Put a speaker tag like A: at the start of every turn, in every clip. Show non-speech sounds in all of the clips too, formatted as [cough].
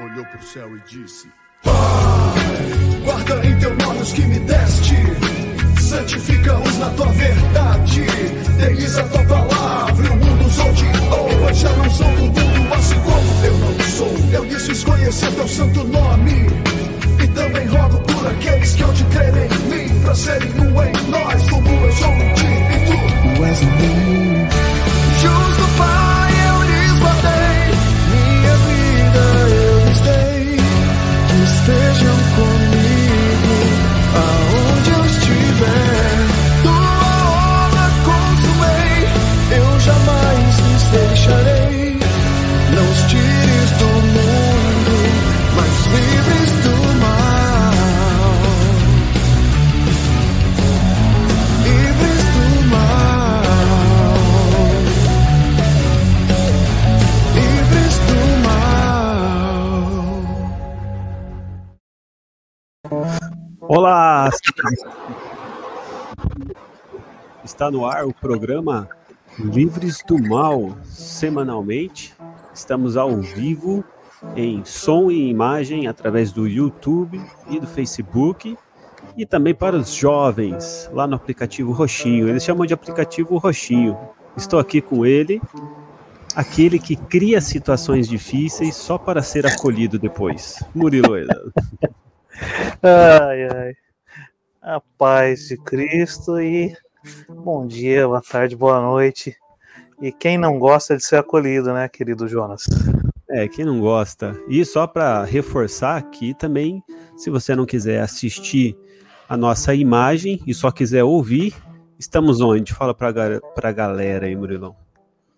A: olhou pro céu e disse: Pai, guarda em teu nome os que me deste, santifica-os na tua verdade, deles a tua palavra, o mundo os odiou, já não são do mundo, assim como eu não sou. Eu fiz conhecer teu santo nome, e também rogo por aqueles que hão de crer em mim, pra serem um em nós, como eu sou em ti e tu.
B: Tu és em estejam comigo
C: Olá! Está no ar o programa Livres do Mal, semanalmente. Estamos ao vivo em som e imagem através do YouTube e do Facebook e também para os jovens lá no aplicativo Roxinho. Eles chamam de aplicativo Roxinho. Estou aqui com ele, aquele que cria situações difíceis só para ser acolhido depois. Murilo. [laughs]
D: Ai, ai. A paz de Cristo e bom dia, boa tarde, boa noite. E quem não gosta de ser acolhido, né, querido Jonas?
C: É, quem não gosta. E só para reforçar aqui também, se você não quiser assistir a nossa imagem e só quiser ouvir, estamos onde? Fala para a galera aí, Murilão.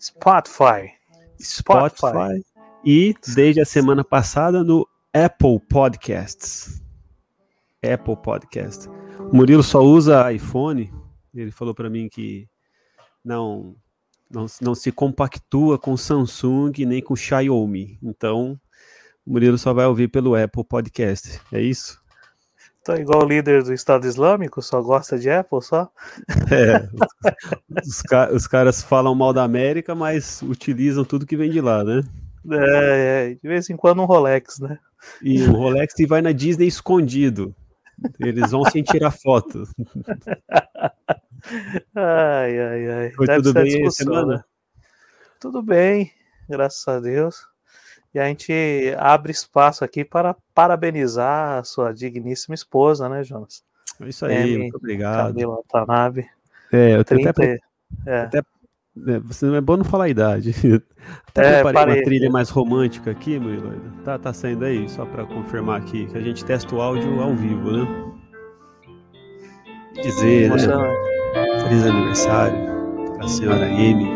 D: Spotify.
C: Spotify.
D: Spotify.
C: E desde a semana passada no Apple Podcasts. Apple Podcast. O Murilo só usa iPhone. Ele falou para mim que não, não não se compactua com Samsung nem com Xiaomi. Então, o Murilo só vai ouvir pelo Apple Podcast. É isso?
D: Tô igual o líder do Estado Islâmico, só gosta de Apple, só?
C: É, os, os ca- os caras falam mal da América, mas utilizam tudo que vem de lá, né?
D: É, é, de vez em quando um Rolex, né?
C: E o Rolex vai na Disney escondido. Eles vão sem tirar foto. [laughs]
D: Ai, ai, ai.
C: Foi
D: Deve
C: tudo bem semana?
D: né? Tudo bem, graças a Deus. E a gente abre espaço aqui para parabenizar a sua digníssima esposa, né, Jonas?
C: É isso aí,
D: M.
C: muito obrigado.
D: Camila Tanabe.
C: É, eu tenho
D: 30.
C: até,
D: É,
C: é, você não é bom não falar a idade. [laughs] Até
D: É,
C: preparei
D: parei.
C: uma trilha mais romântica aqui, Murilo. Tá, tá saindo aí, só para confirmar aqui, que a gente testa o áudio ao vivo, né? Dizer, né? Feliz aniversário a senhora M.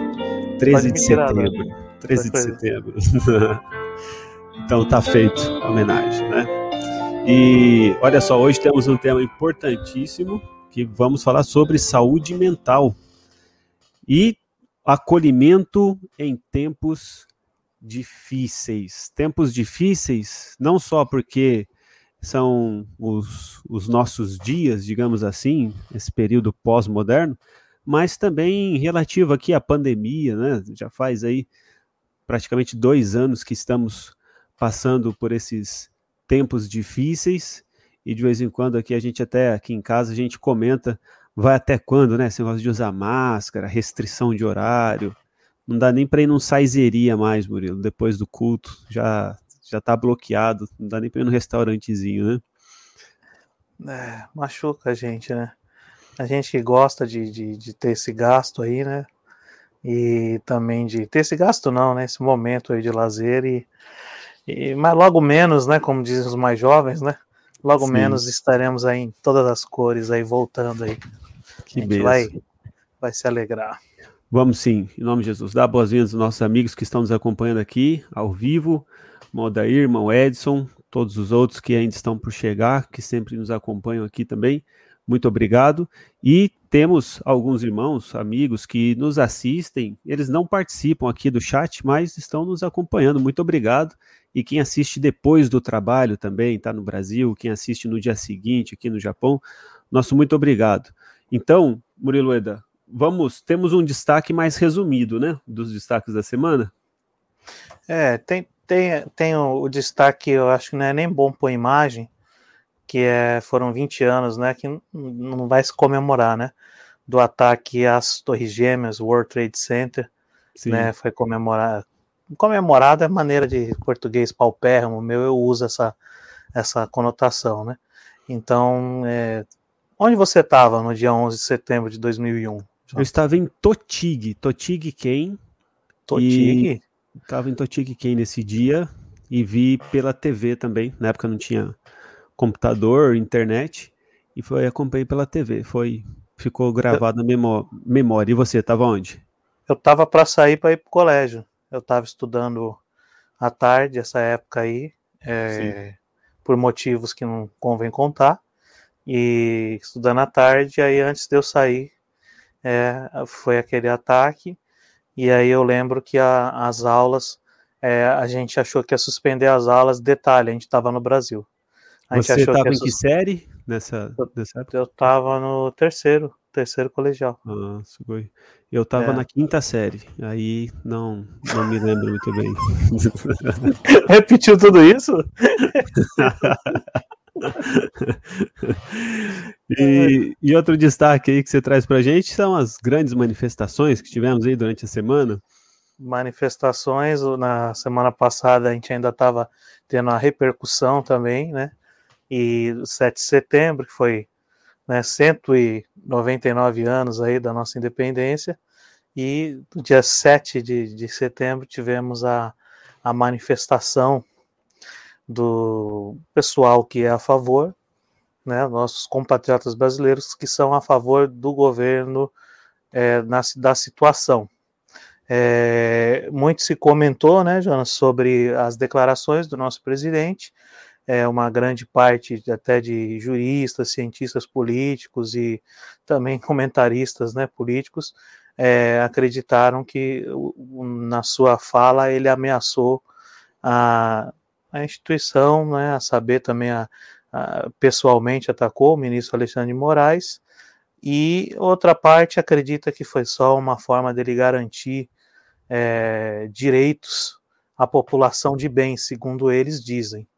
C: 13
D: Pode
C: de
D: tirar,
C: setembro. 13 de setembro. [laughs] então tá feito a homenagem, né? E olha só, hoje temos um tema importantíssimo que vamos falar sobre saúde mental e acolhimento em tempos difíceis. Tempos difíceis não só porque são os, os nossos dias, digamos assim, esse período pós-moderno, mas também relativo aqui à pandemia, né? Já faz aí praticamente dois anos que estamos passando por esses tempos difíceis e de vez em quando aqui a gente até aqui em casa a gente comenta vai até quando, né? Esse negócio de usar máscara, restrição de horário, não dá nem para ir num saizeria mais, Murilo, depois do culto, já já tá bloqueado, não dá nem para ir num restaurantezinho, né?
D: É, machuca a gente, né? A gente que gosta de, de, de ter esse gasto aí, né? E também de ter esse gasto não, né? Esse momento aí de lazer e, e mas logo menos, né? Como dizem os mais jovens, né? Logo
C: Sim.
D: menos estaremos aí em todas as cores aí voltando aí.
C: Que
D: a gente
C: benção.
D: vai, vai se alegrar.
C: Vamos sim, em nome de Jesus. Dá boas-vindas aos nossos amigos que estão nos acompanhando aqui, ao vivo, Odair, irmão Edson, todos os outros que ainda estão por chegar, que sempre nos acompanham aqui também. Muito obrigado. E temos alguns irmãos, amigos que nos assistem, eles não participam aqui do chat, mas estão nos acompanhando. Muito obrigado. E quem assiste depois do trabalho também, está no Brasil, quem assiste no dia seguinte aqui no Japão, nosso muito obrigado. Então, Murilo Eda, vamos, temos um destaque mais resumido, né, dos destaques da semana?
D: É, tem, tem, tem o, o, destaque, eu acho que não é nem bom por imagem, que é, foram 20 anos, né, que não vai se comemorar, né, do ataque às Torres Gêmeas, World Trade Center, Sim. né, foi comemorado, comemorado é maneira de português paupérrimo, meu eu uso essa, essa conotação, né, então, é, onde você estava no dia 11 de setembro de 2001?
C: Eu estava em Totig, Totig Ken.
D: Totig?
C: Estava em Totig Ken nesse dia e vi pela TV também. Na época não tinha computador, internet e foi acompanhei pela TV. Foi ficou gravado eu, na memória. E você estava onde?
D: Eu estava para sair para ir para o colégio. Eu estava estudando à tarde essa época aí. É, por motivos que não convém contar, e estudando à tarde, aí antes de eu sair, é, foi aquele ataque, e aí eu lembro que a, as aulas, é, a gente achou que ia suspender as aulas, detalhe, a gente estava no Brasil.
C: A Você estava em que série nessa, nessa
D: época? Eu estava no terceiro, terceiro colegial.
C: Ah, eu estava é. na quinta série, aí não, não me lembro muito bem. [laughs]
D: Repetiu tudo isso? [laughs]
C: e, e, outro destaque aí que você traz para gente são as grandes manifestações que tivemos aí durante a semana.
D: Manifestações, na semana passada a gente ainda estava tendo a repercussão também, né? E o 7 de setembro, que foi né, 199 anos aí da nossa independência, e no dia 7 de, de setembro tivemos a, a manifestação do pessoal que é a favor, né, nossos compatriotas brasileiros que são a favor do governo é, na, da situação. É, muito se comentou, né, Jonas, sobre as declarações do nosso presidente, é, uma grande parte até de juristas, cientistas políticos e também [laughs] comentaristas né, políticos é, acreditaram que na sua fala ele ameaçou a, a instituição, né, a saber também a, a, pessoalmente atacou o ministro Alexandre de Moraes, e outra parte acredita que foi só uma forma dele garantir é, direitos à população de bem, segundo eles dizem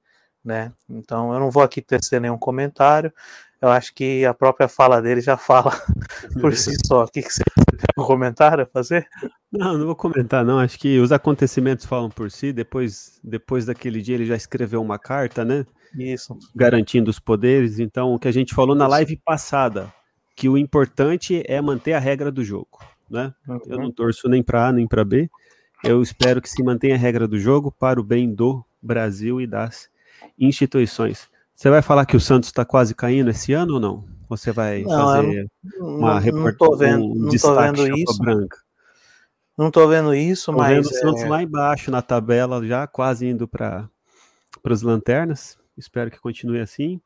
D: né? Então eu não vou aqui tecer nenhum comentário. Eu acho que a própria fala dele já fala [laughs] por si só. O que, que você tem um comentário a fazer?
C: Não, não vou comentar, não. Acho que os acontecimentos falam por si. Depois, depois daquele dia, ele já escreveu uma carta, né?
D: Isso.
C: Garantindo os poderes. Então, o que a gente falou na live passada, que o importante é manter a regra do jogo, né? Uhum. Eu não torço nem para A nem para B. Eu espero que se mantenha a regra do jogo para o bem do Brasil e das instituições. Você vai falar que o Santos está quase caindo esse ano ou não? Você vai não, fazer uma reportagem, um
D: não tô vendo isso. branca? Não estou vendo isso, tô mas. Vendo
C: o Santos é... lá embaixo na tabela, já quase indo para as lanternas. Espero que continue assim.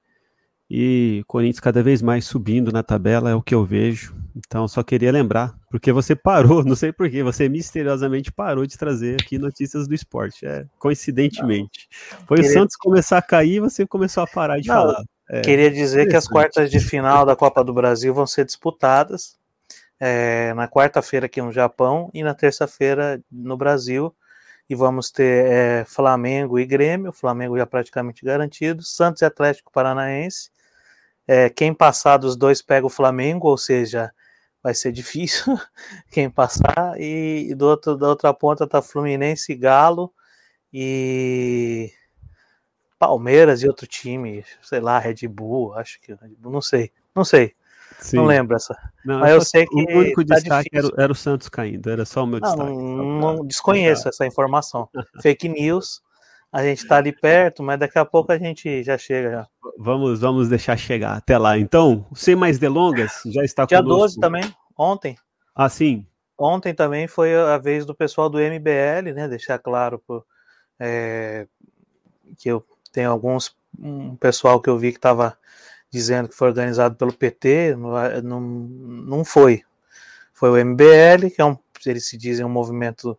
C: E Corinthians cada vez mais subindo na tabela, é o que eu vejo. Então, só queria lembrar, porque você parou, [laughs] não sei porquê, você misteriosamente parou de trazer aqui notícias do esporte. É, coincidentemente. Foi queria... o Santos começar a cair você começou a parar de não, falar.
D: É, queria dizer que as quartas de final da Copa do Brasil vão ser disputadas é, na quarta-feira aqui no Japão e na terça-feira no Brasil. E vamos ter é, Flamengo e Grêmio, Flamengo já praticamente garantido, Santos e Atlético Paranaense é, quem passar dos dois pega o Flamengo, ou seja, vai ser difícil [laughs] quem passar. E, e do outro, da outra ponta tá Fluminense, Galo e Palmeiras e outro time, sei lá, Red Bull, acho que não sei, não sei. Sim. Não lembro essa.
C: Não, Mas eu sei que. O único tá destaque era, era, o Santos caindo, era só o meu destaque.
D: Não, não desconheço essa informação. [laughs] Fake news, a gente está ali perto, mas daqui a pouco a gente já chega. Já.
C: Vamos, vamos deixar chegar até lá. Então, sem mais delongas, já está
D: Dia conosco. 12 também, ontem.
C: Ah, sim.
D: Ontem também foi a vez do pessoal do MBL, né? Deixar claro por, é, que eu tenho alguns um pessoal que eu vi que estava dizendo que foi organizado pelo PT, não, não foi. Foi o MBL, que é um, eles se dizem um movimento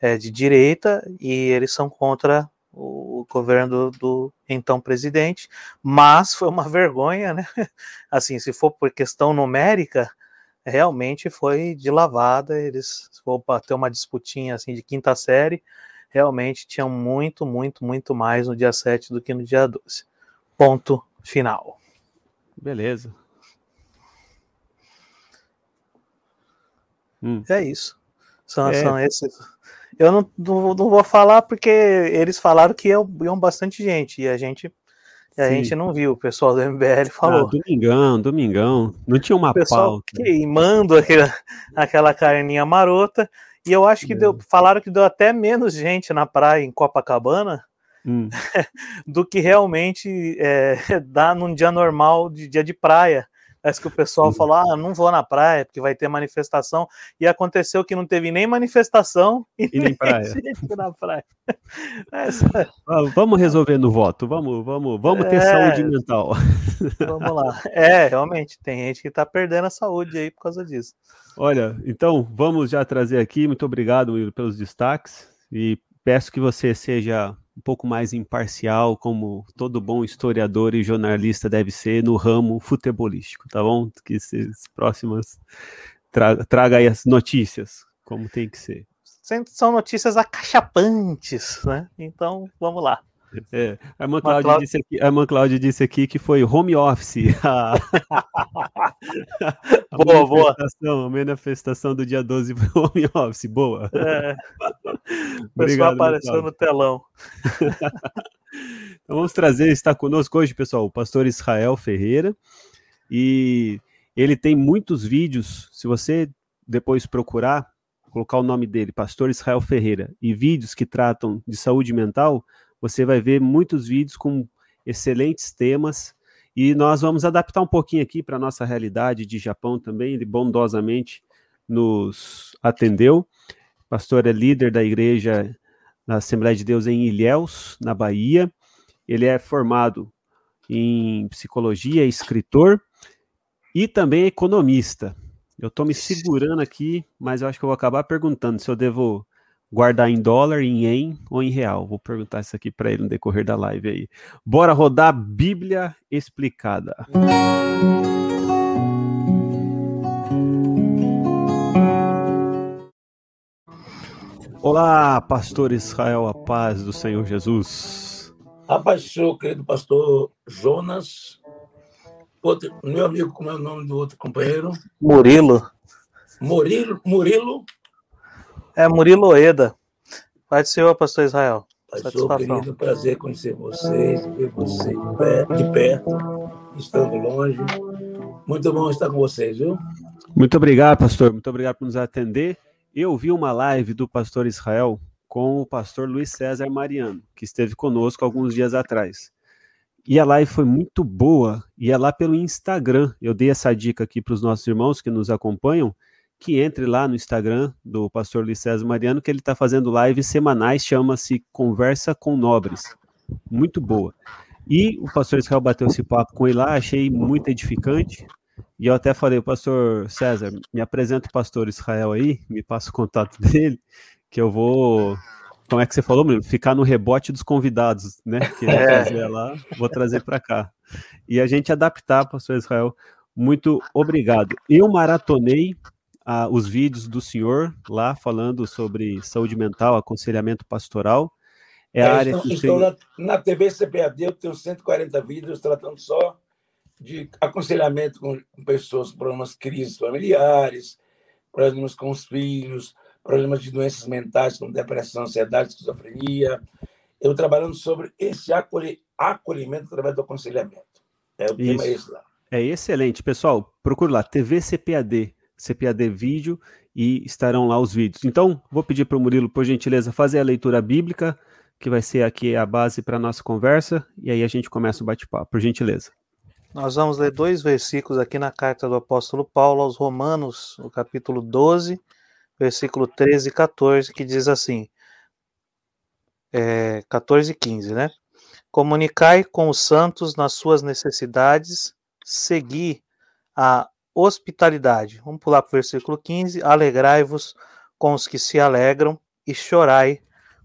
D: é, de direita e eles são contra o governo do, do, então presidente, mas foi uma [laughs] vergonha, né? Assim, se for por questão numérica, realmente foi de lavada. Eles, se for ter uma disputinha assim de quinta série, realmente tinha muito, muito, muito mais no dia 7 do que no dia 12. Ponto final.
C: Beleza.
D: Hum. É isso. São, é. são esses. Eu não, não, não, vou falar porque eles falaram que iam, iam bastante gente e a gente e a gente não viu. O pessoal do MBL falou.
C: Ah, domingão, domingão. Não tinha uma
D: o pessoal
C: pauta.
D: Queimando aquela, aquela carninha marota. E eu acho que é. deu, falaram que deu até menos gente na praia em Copacabana hum. [laughs] do que realmente é, [laughs] dá num dia normal de dia de praia. Parece que o pessoal falou: ah, não vou na praia porque vai ter manifestação. E aconteceu que não teve nem manifestação
C: e, e nem praia. [laughs] na praia. [laughs] Essa... Vamos resolver no voto, vamos, vamos, vamos ter é... saúde mental. [laughs]
D: Vamos lá. É, realmente, tem gente que está perdendo a saúde aí por causa disso.
C: Olha, então vamos já trazer aqui. Muito obrigado Will, pelos destaques e peço que você seja um pouco mais imparcial, como todo bom historiador e jornalista deve ser no ramo futebolístico, tá bom? Que esses próximas traga, traga aí as notícias, como tem que ser.
D: São notícias acachapantes, né? Então, vamos lá.
C: É, a irmã Cláudia, disse aqui, a irmã Cláudia disse aqui que foi home office. [laughs] A
D: boa, boa.
C: A manifestação do dia 12 foi home office. Boa. É. [laughs]
D: O pessoal apareceu no telão.
C: então vamos trazer, está conosco hoje, pessoal, o pastor Israel Ferreira. E ele tem muitos vídeos. Se você depois procurar, colocar o nome dele, Pastor Israel Ferreira, e vídeos que tratam de saúde mental, você vai ver muitos vídeos com excelentes temas e nós vamos adaptar um pouquinho aqui para a nossa realidade de Japão também. Ele bondosamente nos atendeu. Pastor é líder da igreja na Assembleia de Deus em Ilhéus, na Bahia. Ele é formado em psicologia, escritor e também economista. Eu estou me segurando aqui, mas eu acho que eu vou acabar perguntando se eu devo guardar em dólar, em yen ou em real? Vou perguntar isso aqui para ele no decorrer da live aí. Bora rodar Bíblia explicada. Olá, pastor Israel, a paz do Senhor Jesus.
E: A paz do Senhor, querido pastor Jonas. Outro, meu amigo, como é o nome do outro companheiro?
D: Murilo.
E: Murilo, Murilo
D: é Murilo Oeda. Pai do Senhor, pastor Israel.
E: Pastor querido, prazer conhecer vocês, ver vocês de perto, de perto, estando longe. Muito bom estar com vocês, viu?
C: Muito obrigado, pastor. Muito obrigado por nos atender. Eu vi uma live do pastor Israel com o pastor Luiz César Mariano, que esteve conosco alguns dias atrás. E a live foi muito boa, e é lá pelo Instagram. Eu dei essa dica aqui para os nossos irmãos que nos acompanham que entre lá no Instagram do pastor Luiz César Mariano, que ele está fazendo lives semanais, chama-se Conversa com Nobres. Muito boa. E o pastor Israel bateu esse papo com ele lá, achei muito edificante. E eu até falei, pastor César, me apresenta o pastor Israel aí, me passa o contato [laughs] dele, que eu vou. Como é que você falou, menino? Ficar no rebote dos convidados, né? Que ele é. trazer lá, vou trazer para cá. E a gente adaptar, pastor Israel. Muito obrigado. Eu maratonei ah, os vídeos do senhor lá falando sobre saúde mental, aconselhamento pastoral.
E: É, a área estou, estou na, na, TV CPAD, eu tenho 140 vídeos tratando só de aconselhamento com, pessoas com problemas, crises familiares, problemas com os filhos, problemas de doenças mentais como depressão, ansiedade, esquizofrenia. Eu trabalhando sobre esse acolhimento através do aconselhamento. É o Isso. tema esse lá.
C: É excelente, pessoal. Procure lá, TV CPAD. CPAD vídeo e estarão lá os vídeos. Então, vou pedir para o Murilo, por gentileza, fazer a leitura bíblica, que vai ser aqui a base para a nossa conversa, e aí a gente começa o bate-papo, por gentileza.
D: Nós vamos ler dois versículos aqui na carta do apóstolo Paulo aos Romanos, no capítulo 12, versículo 13 e 14, que diz assim: é, 14 e 15, né? Comunicai com os santos nas suas necessidades, segui a hospitalidade. Vamos pular para o versículo 15. Alegrai-vos com os que se alegram e chorai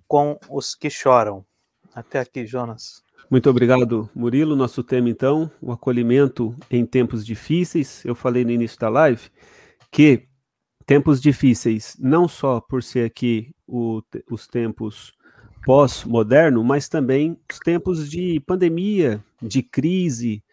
D: com os que choram. Até aqui, Jonas.
C: Muito obrigado, Murilo. Nosso tema, então, o acolhimento em tempos difíceis. Eu falei no início da live que tempos difíceis, não só por ser aqui o, os tempos pós-moderno, mas também os tempos de pandemia, de crise.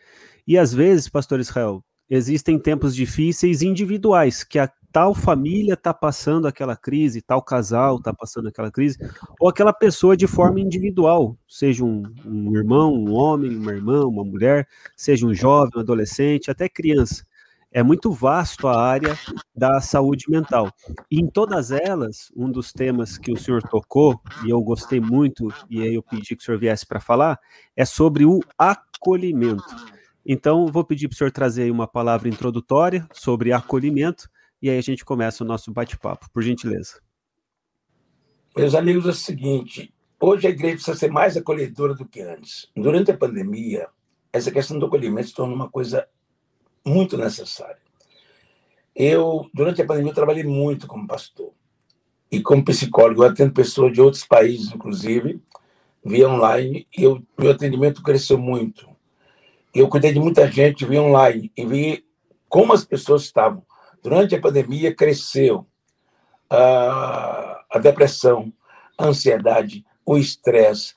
C: E às vezes, pastor Israel, existem tempos difíceis individuais, que a tal família está passando aquela crise, tal casal está passando aquela crise, ou aquela pessoa de forma individual, seja um, um, irmão, um homem, uma irmã, uma mulher, seja um jovem, um adolescente, até criança. É muito vasto a área da saúde mental. E em todas elas, um dos temas que o senhor tocou, e eu gostei muito, e aí eu pedi que o senhor viesse para falar, é sobre o acolhimento. Então, vou pedir para o senhor trazer aí uma palavra introdutória sobre acolhimento, e aí a gente começa o nosso bate-papo, por gentileza.
E: Meus amigos, é o seguinte: hoje a igreja precisa ser mais acolhedora do que antes. Durante a pandemia, essa questão do acolhimento se tornou uma coisa muito necessária. Eu, durante a pandemia, trabalhei muito como pastor e como psicólogo. Eu atendo pessoas de outros países, inclusive, via online, e eu, meu atendimento cresceu muito. Eu cuidei de muita gente via online e vi como as pessoas estavam. Durante a pandemia, cresceu a, a depressão, a ansiedade, o estresse,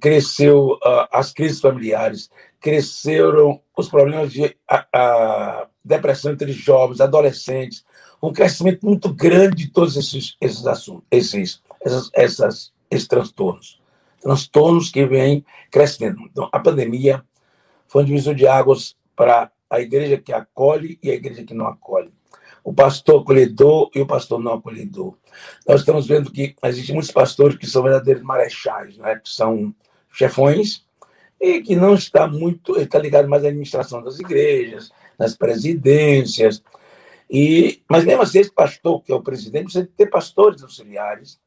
E: cresceu uh, as crises familiares, cresceram os problemas de a, a depressão entre jovens, adolescentes, um crescimento muito grande de todos esses, esses assuntos, esses, essas, essas, esses transtornos. Transtornos que vêm crescendo. Então, a pandemia foi um divisor de águas para a igreja que acolhe e a igreja que não acolhe. O pastor acolhedor e o pastor não acolhedor. Nós estamos vendo que existem muitos pastores que são verdadeiros marechais, né? que são chefões, e que não está muito, está ligado mais à administração das igrejas, nas presidências. E, mas mesmo assim, esse pastor, que é o presidente, precisa ter pastores auxiliares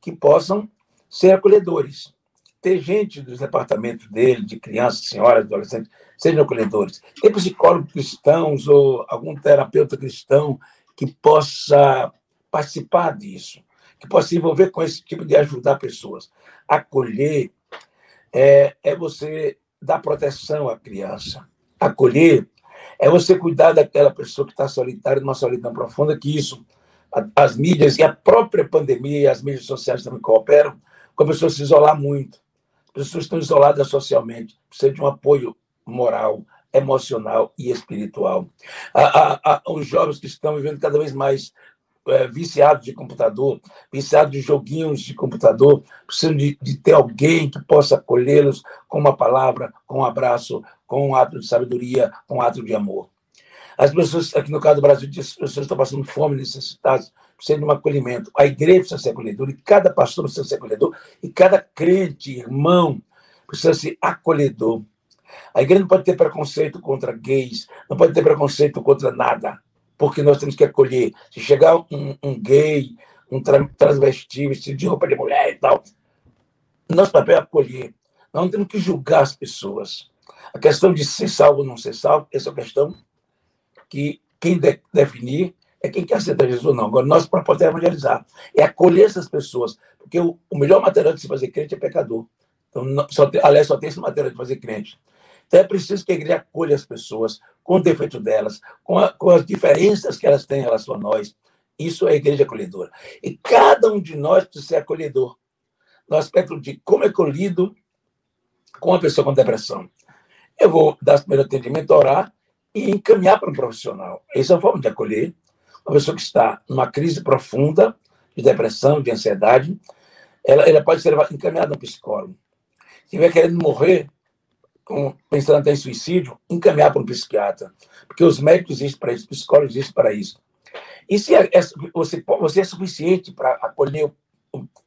E: que possam ser acolhedores. Ter gente dos departamentos dele, de crianças, senhoras, adolescentes, sejam acolhedores. Ter psicólogos cristãos ou algum terapeuta cristão que possa participar disso, que possa se envolver com esse tipo de ajudar pessoas. Acolher é, é você dar proteção à criança. Acolher é você cuidar daquela pessoa que está solitária, numa solidão profunda, que isso, as mídias e a própria pandemia e as mídias sociais também cooperam, com a se isolar muito. As pessoas estão isoladas socialmente, precisam de um apoio moral, emocional e espiritual. os jovens que estão vivendo cada vez mais é, viciados de computador, viciados de joguinhos de computador, precisam de, de ter alguém que possa acolhê-los com uma palavra, com um abraço, com um ato de sabedoria, com um ato de amor. As pessoas, aqui no caso do Brasil, as pessoas estão passando fome, necessitadas, precisam de um acolhimento. A igreja precisa ser acolhedora, e cada pastor precisa ser acolhedor, e cada crente, irmão, precisa ser acolhedor. A igreja não pode ter preconceito contra gays, não pode ter preconceito contra nada porque nós temos que acolher. Se chegar um, um gay, um tra transvesti, vestido de roupa de mulher e tal, nosso papel é acolher. Nós não temos que julgar as pessoas. A questão de ser salvo ou não ser salvo, essa é a questão que quem de definir é quem quer aceitar Jesus ou não. Agora, nós, para poder evangelizar, é acolher essas pessoas, porque o, o melhor material de se fazer crente é pecador. Então, não, só tem, aliás, só tem esse material de fazer crente. Então é preciso que a igreja acolha as pessoas com o defeito delas, com, a, com as diferenças que elas têm em relação a nós. Isso é a igreja acolhedora. E cada um de nós precisa ser acolhedor. No aspecto de como é acolhido com uma pessoa com depressão. Eu vou dar o primeiro atendimento, orar e encaminhar para um profissional. Essa é a forma de acolher uma pessoa que está numa crise profunda de depressão, de ansiedade. Ela, ela pode ser encaminhada a um psicólogo. Se estiver querendo morrer, pensando até em suicídio, encaminhar para um psiquiatra. Porque os médicos existem para isso, os psicólogos existem para isso. E se é, é, você, você é suficiente para acolher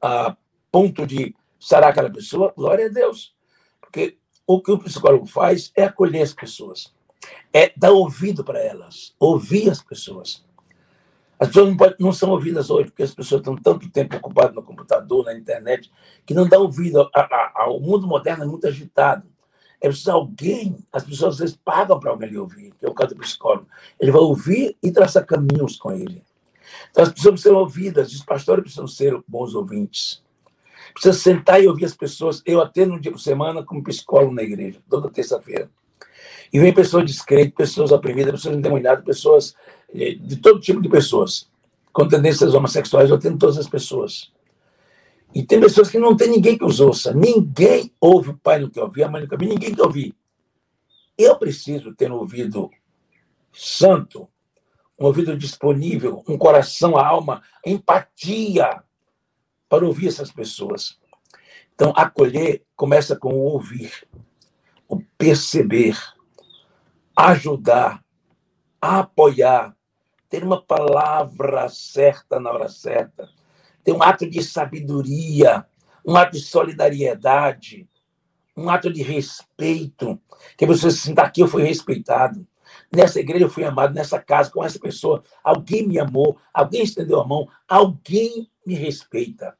E: a ponto de sarar aquela pessoa, glória a Deus. Porque o que o psicólogo faz é acolher as pessoas, é dar ouvido para elas, ouvir as pessoas. As pessoas não, não, são ouvidas hoje, porque as pessoas estão tanto tempo ocupadas no computador, na internet, que não dá ouvido. ao mundo moderno é muito agitado. É preciso alguém, as pessoas às vezes pagam para alguém ouvir, que é o caso do psicólogo. Ele vai ouvir e traçar caminhos com ele. Então as pessoas precisam ser ouvidas, os pastores precisam ser bons ouvintes. Precisa sentar e ouvir as pessoas. Eu atendo um dia por semana como psicólogo na igreja, toda terça-feira. E vem pessoas descrentes, pessoas oprimidas, pessoas endemoniadas, pessoas eh, de todo tipo de pessoas, com tendências homossexuais, eu atendo todas as pessoas. E tem pessoas que não tem ninguém que os ouça. Ninguém ouve, o pai não quer ouvir, a mãe não quer ouvir, ninguém quer ouvir. Eu preciso ter um ouvido santo, um ouvido disponível, um coração, a alma, empatia para ouvir essas pessoas. Então, acolher começa com o ouvir, o perceber, ajudar, apoiar, ter uma palavra certa na hora certa, ter um ato de sabedoria, um ato de solidariedade, um ato de respeito, que você se sinta aqui eu fui respeitado. Nessa igreja eu fui amado, nessa casa, com essa pessoa, alguém me amou, alguém estendeu a mão, alguém me respeita.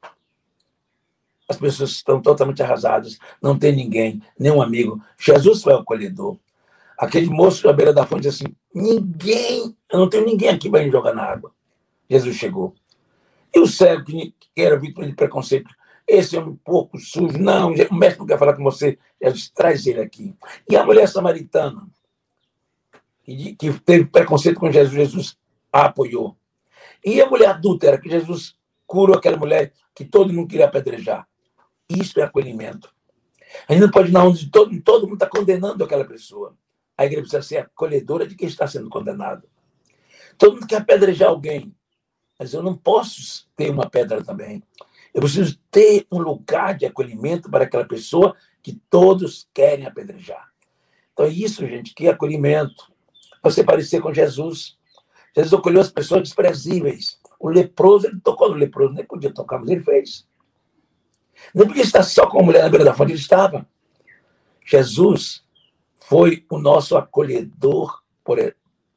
E: As pessoas estão totalmente arrasadas, não tem ninguém, nenhum amigo. Jesus foi o acolhedor. Aquele moço à beira da fonte disse assim: ninguém, eu não tenho ninguém aqui para me jogar na água. Jesus chegou. E o cego que era vítima de preconceito, esse é um pouco sujo. Não, o mestre não quer falar com você. Jesus traz ele aqui. E a mulher samaritana, que teve preconceito com Jesus, Jesus a apoiou. E a mulher adúltera, que Jesus curou aquela mulher que todo mundo queria apedrejar. Isso é acolhimento. A gente não pode na onde todo, todo mundo está condenando aquela pessoa. A igreja precisa ser acolhedora de quem está sendo condenado. Todo mundo quer apedrejar alguém, mas eu não posso ter uma pedra também. Eu preciso ter um lugar de acolhimento para aquela pessoa que todos querem apedrejar. Então é isso, gente, que é acolhimento. Você parecer com Jesus. Jesus acolheu as pessoas desprezíveis. O leproso, ele tocou no leproso, nem podia tocar, mas ele fez. Não podia estar só com a mulher na beira da fonte, ele estava. Jesus foi o nosso acolhedor por,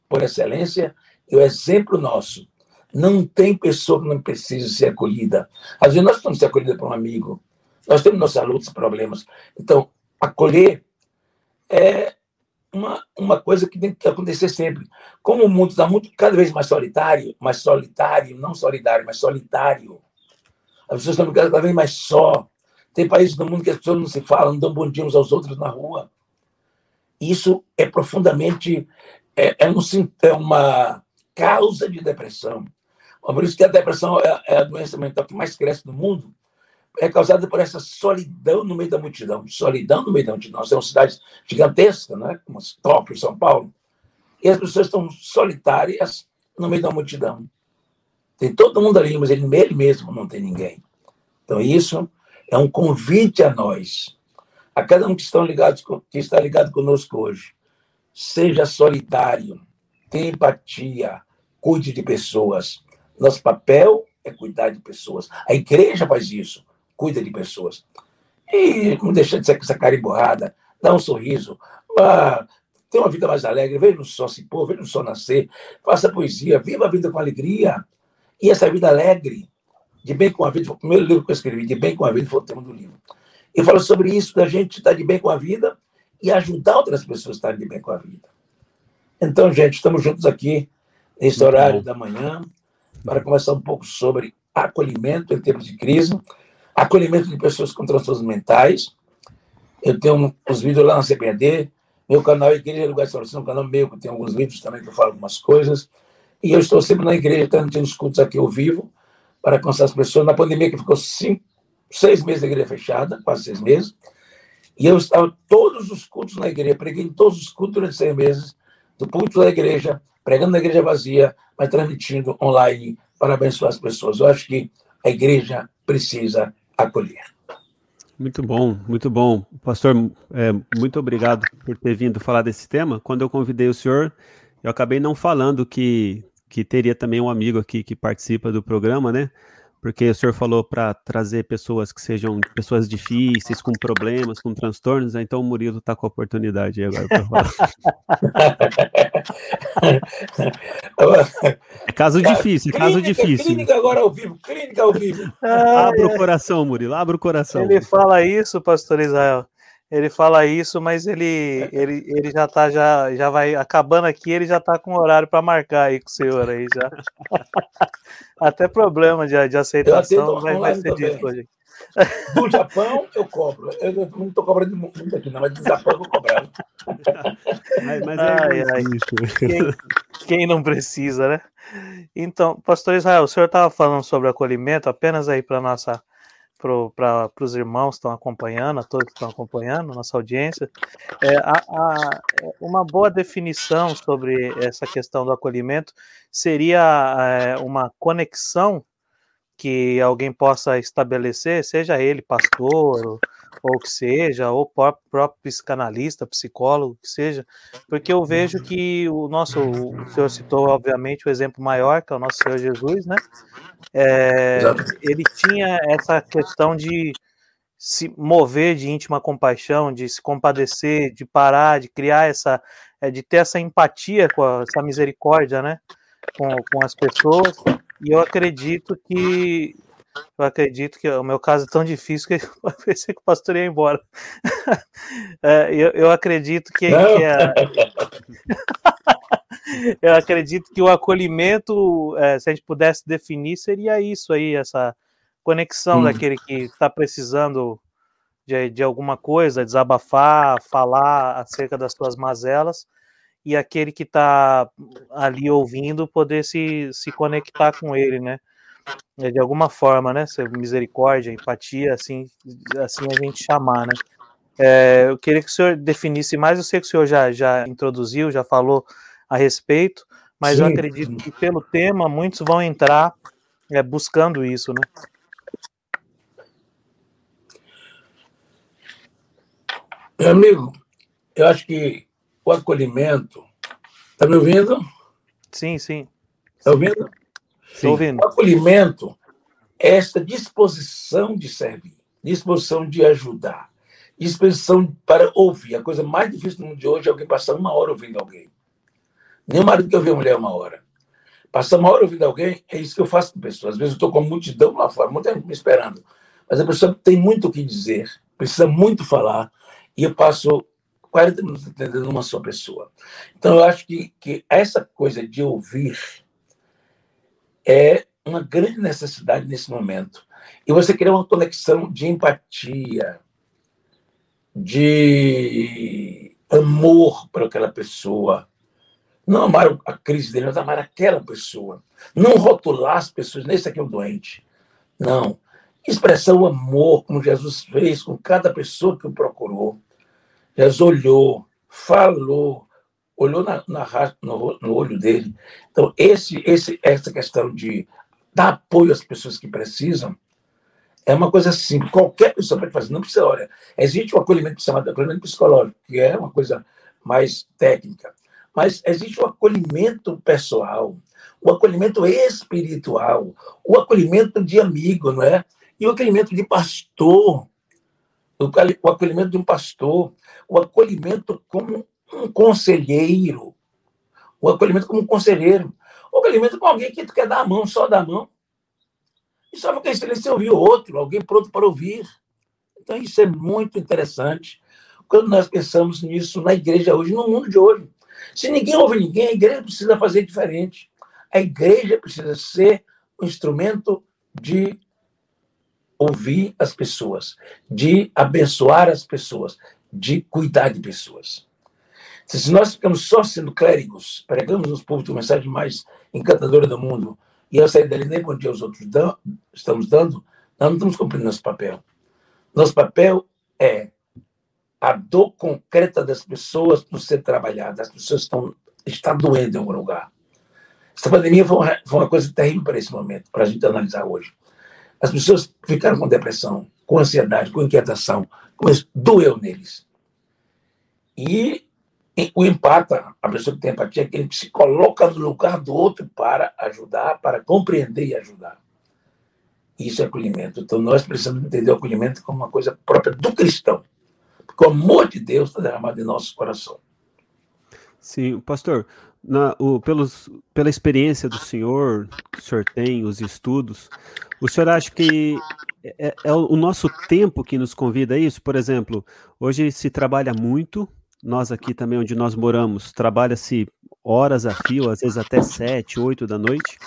E: por excelência e o exemplo nosso. Não tem pessoa que não precise ser acolhida. Às vezes nós estamos ser acolhidos por um amigo, nós temos nossas lutas e problemas. Então, acolher é uma, uma coisa que tem que acontecer sempre. Como o mundo está muito, cada vez mais solitário, mais solitário, não solidário, mas solitário. As pessoas estão cada vez mais só. Tem países do mundo que as pessoas não se falam, não dão bom dia uns aos outros na rua. Isso é profundamente é, é, um, é uma causa de depressão. Por isso que a depressão é, é a doença mental que mais cresce no mundo, é causada por essa solidão no meio da multidão. Solidão no meio da multidão. Nós temos cidades gigantescas, né? como Tóquio, São Paulo, e as pessoas estão solitárias no meio da multidão. Tem todo mundo ali, mas ele, ele mesmo não tem ninguém. Então, isso é um convite a nós a cada um que, estão ligados, que está ligado conosco hoje. Seja solidário, tenha empatia, cuide de pessoas. Nosso papel é cuidar de pessoas. A igreja faz isso, cuida de pessoas. E não deixa de ser com essa cara emburrada, dá um sorriso, ah, tenha uma vida mais alegre, veja o sol se pôr, veja o sol nascer, faça poesia, viva a vida com alegria. E essa vida alegre, de bem com a vida, foi o primeiro livro que eu escrevi, de bem com a vida, foi o tema do livro. E fala sobre isso, da gente estar de bem com a vida e ajudar outras pessoas a estarem de bem com a vida. Então, gente, estamos juntos aqui nesse horário da manhã para conversar um pouco sobre acolhimento em tempos de crise, acolhimento de pessoas com transtornos mentais. Eu tenho os vídeos lá na CPD, meu canal Igreja Lugar de Salvação, um canal meu, que tem alguns vídeos também que eu falo algumas coisas. E eu estou sempre na igreja, transmitindo os cultos aqui ao vivo, para alcançar as pessoas. Na pandemia, que ficou cinco, seis meses da igreja fechada, quase seis meses, e eu estava todos os cultos na igreja, preguei em todos os cultos durante seis meses, do culto da igreja, pregando na igreja vazia, mas transmitindo online para abençoar as pessoas. Eu acho que a igreja precisa acolher.
C: Muito bom, muito bom. Pastor, é, muito obrigado por ter vindo falar desse tema. Quando eu convidei o senhor, eu acabei não falando que, que teria também um amigo aqui que participa do programa, né? Porque o senhor falou para trazer pessoas que sejam pessoas difíceis, com problemas, com transtornos, né? então o Murilo está com a oportunidade agora para falar. [laughs] é caso Cara, difícil, clínica, caso difícil.
E: Clínica agora ao vivo, clínica ao vivo.
C: abra o coração, Murilo, abra o coração.
D: Ele fala isso, pastor Israel ele fala isso, mas ele, ele, ele já tá, já, já vai acabando aqui, ele já tá com horário para marcar aí com o senhor aí já. [laughs] Até problema de, de aceitação vai, vai ser disso [laughs] hoje.
E: Do Japão eu cobro. Eu não estou cobrando muito aqui, não, mas do Japão eu vou cobrar. [laughs]
D: Mas, mas é ai, ai. Quem, quem não precisa, né? Então, pastor Israel, o senhor estava falando sobre acolhimento, apenas aí para nossa para os irmãos que estão acompanhando, a todos que estão acompanhando, nossa audiência, é, a, a, uma boa definição sobre essa questão do acolhimento seria é, uma conexão que alguém possa estabelecer, seja ele pastor, ou que seja, ou próprio, próprio psicanalista, psicólogo, que seja, porque eu vejo que o nosso, o senhor citou, obviamente, o exemplo maior, que é o nosso Senhor Jesus, né? É, ele tinha essa questão de se mover de íntima compaixão, de se compadecer, de parar, de criar essa, é, de ter essa empatia com a, essa misericórdia, né? Com, com as pessoas. E eu acredito que eu acredito que o meu caso é tão difícil que [laughs] eu pensei que o pastor ia embora. [laughs] É, eu, eu, acredito que, que é... [laughs] eu acredito que o acolhimento, é, se a gente pudesse definir, seria isso aí, essa conexão hum. daquele que está precisando de, de alguma coisa, desabafar, falar acerca das suas mazelas, e aquele que está ali ouvindo poder se, se conectar com ele, né? É, de alguma forma, né? Misericórdia, empatia, assim, assim a gente chamar, né? É, eu queria que o senhor definisse mais, eu sei que o senhor já, já introduziu, já falou a respeito, mas Sim. eu acredito que pelo tema muitos vão entrar é, buscando isso, né?
E: Meu amigo, eu acho que o acolhimento. Está me ouvindo?
D: Sim, sim.
E: Está ouvindo?
D: Sim.
E: O acolhimento é esta disposição de servir, disposição de ajudar, disposição para ouvir. A coisa mais difícil no mundo de hoje é alguém passar uma hora ouvindo alguém. Nem o marido que ouve a mulher uma hora. Passar uma hora ouvindo alguém é isso que eu faço com pessoas. Às vezes eu estou com a multidão lá fora, muita gente me esperando. Mas a pessoa tem muito o que dizer, precisa muito falar, e eu passo 40 minutos entendendo uma só pessoa. Então, eu acho que, que essa coisa de ouvir é uma grande necessidade nesse momento. E você cria uma conexão de empatia, de amor para aquela pessoa. Não amar a crise dele, mas amar aquela pessoa. Não rotular as pessoas, nesse aqui é o doente. Não. Expressar o amor, como Jesus fez com cada pessoa que o procurou. Jesus olhou, falou, olhou na, na, no, no, olho dele. Então, esse, esse, essa questão de dar apoio às pessoas que precisam é uma coisa assim, qualquer pessoa pode fazer, não precisa, olha, existe um acolhimento chamado acolhimento psicológico, que é uma coisa mais técnica, mas existe o acolhimento pessoal, o acolhimento espiritual, o acolhimento de amigo, não é? E o acolhimento de pastor, o acolhimento de um pastor, o acolhimento como um conselheiro, o acolhimento como um conselheiro, o acolhimento com alguém que tu quer dar a mão, só dar a mão. E só fica em silêncio ouvir outro, alguém pronto para ouvir. Então, isso é muito interessante quando nós pensamos nisso na igreja hoje, no mundo de hoje. Se ninguém ouve ninguém, a igreja precisa fazer diferente. A igreja precisa ser um instrumento de ouvir as pessoas, de abençoar as pessoas, de cuidar de pessoas. Se nós ficamos só sendo clérigos, pregamos nos públicos a mensagem mais encantadora do mundo, e eu sair dali nem bom dia aos outros dão, estamos dando, nós não estamos cumprindo nosso papel. Nosso papel é a dor concreta das pessoas por ser trabalhada. As pessoas estão está doendo em algum lugar. Essa pandemia foi uma, foi uma coisa terrível para esse momento, para a gente analisar hoje. As pessoas ficaram com depressão, com ansiedade, com inquietação, com doeu neles. E o empata, a pessoa que tem empatia, é que se coloca no lugar do outro para ajudar, para compreender e ajudar. Isso é acolhimento. Então, nós precisamos entender o acolhimento como uma coisa própria do cristão. Porque o amor de Deus está derramado em nosso coração.
C: Sim, pastor, na, o, pelos, pela experiência do senhor, que o senhor tem, os estudos, o senhor acha que é, é, é o nosso tempo que nos convida a isso? Por exemplo, hoje se trabalha muito, nós aqui também onde nós moramos, trabalha-se horas a fio, às vezes até sete, oito da noite.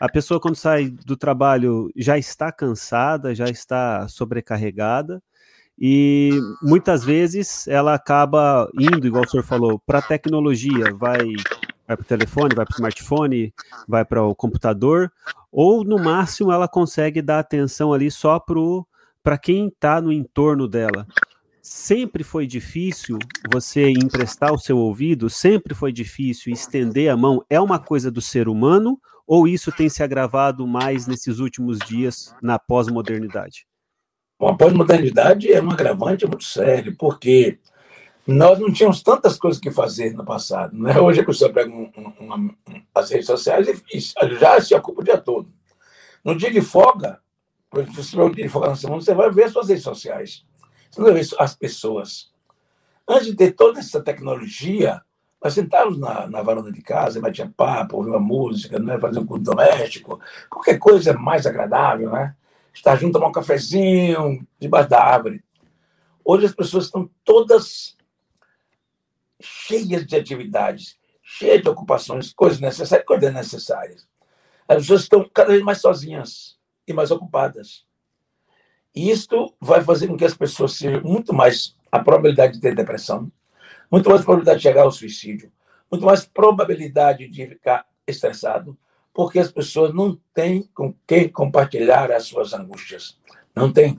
C: A pessoa quando sai do trabalho já está cansada, já está sobrecarregada e muitas vezes ela acaba indo, igual o senhor falou, para a tecnologia, vai vai para o telefone, vai para o smartphone, vai para o computador, ou no máximo ela consegue dar atenção ali só para para quem está no entorno dela, sempre foi difícil você emprestar o seu ouvido? Sempre foi difícil estender a mão? É uma coisa do ser humano ou isso tem se agravado mais nesses últimos dias na pós-modernidade?
E: Bom, a pós-modernidade é um agravante muito sério, porque nós não tínhamos tantas coisas que fazer no passado. Né? Hoje a pessoa pega um, um, as redes sociais e, e já se ocupa o dia todo. No dia de folga, se tiver um dia de folga na semana, você vai ver as suas redes sociais. Você não vai ver as pessoas. Antes de ter toda essa tecnologia, nós sentávamos na, na varanda de casa, batia papo, ouvia música, né? fazia um culto doméstico, qualquer coisa mais agradável, né? Estar junto, tomar um cafezinho debaixo da árvore. Hoje as pessoas estão todas cheias de atividades, cheias de ocupações, coisas necessárias, coisas necessárias. As pessoas estão cada vez mais sozinhas e mais ocupadas. E isto vai fazer com que as pessoas sejam muito mais a probabilidade de ter depressão, muito mais probabilidade de chegar ao suicídio, muito mais probabilidade de ficar estressado, porque as pessoas não têm com quem compartilhar as suas angústias. Não tem.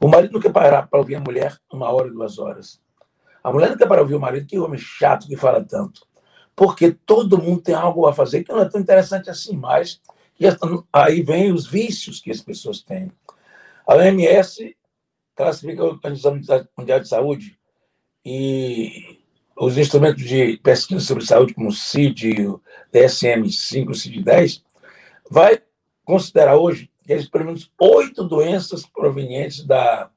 E: O marido não quer parar para ouvir a mulher uma hora, duas horas. A mulher não quer parar para ouvir o marido, que homem chato que fala tanto. Porque todo mundo tem algo a fazer que não é tão interessante assim mais. E aí vem os vícios que as pessoas têm. A OMS classifica a Organização Mundial de Saúde e os instrumentos de pesquisa sobre saúde, como o CID, o DSM-5, o CID-10, vai considerar hoje que existem pelo menos oito doenças provenientes da,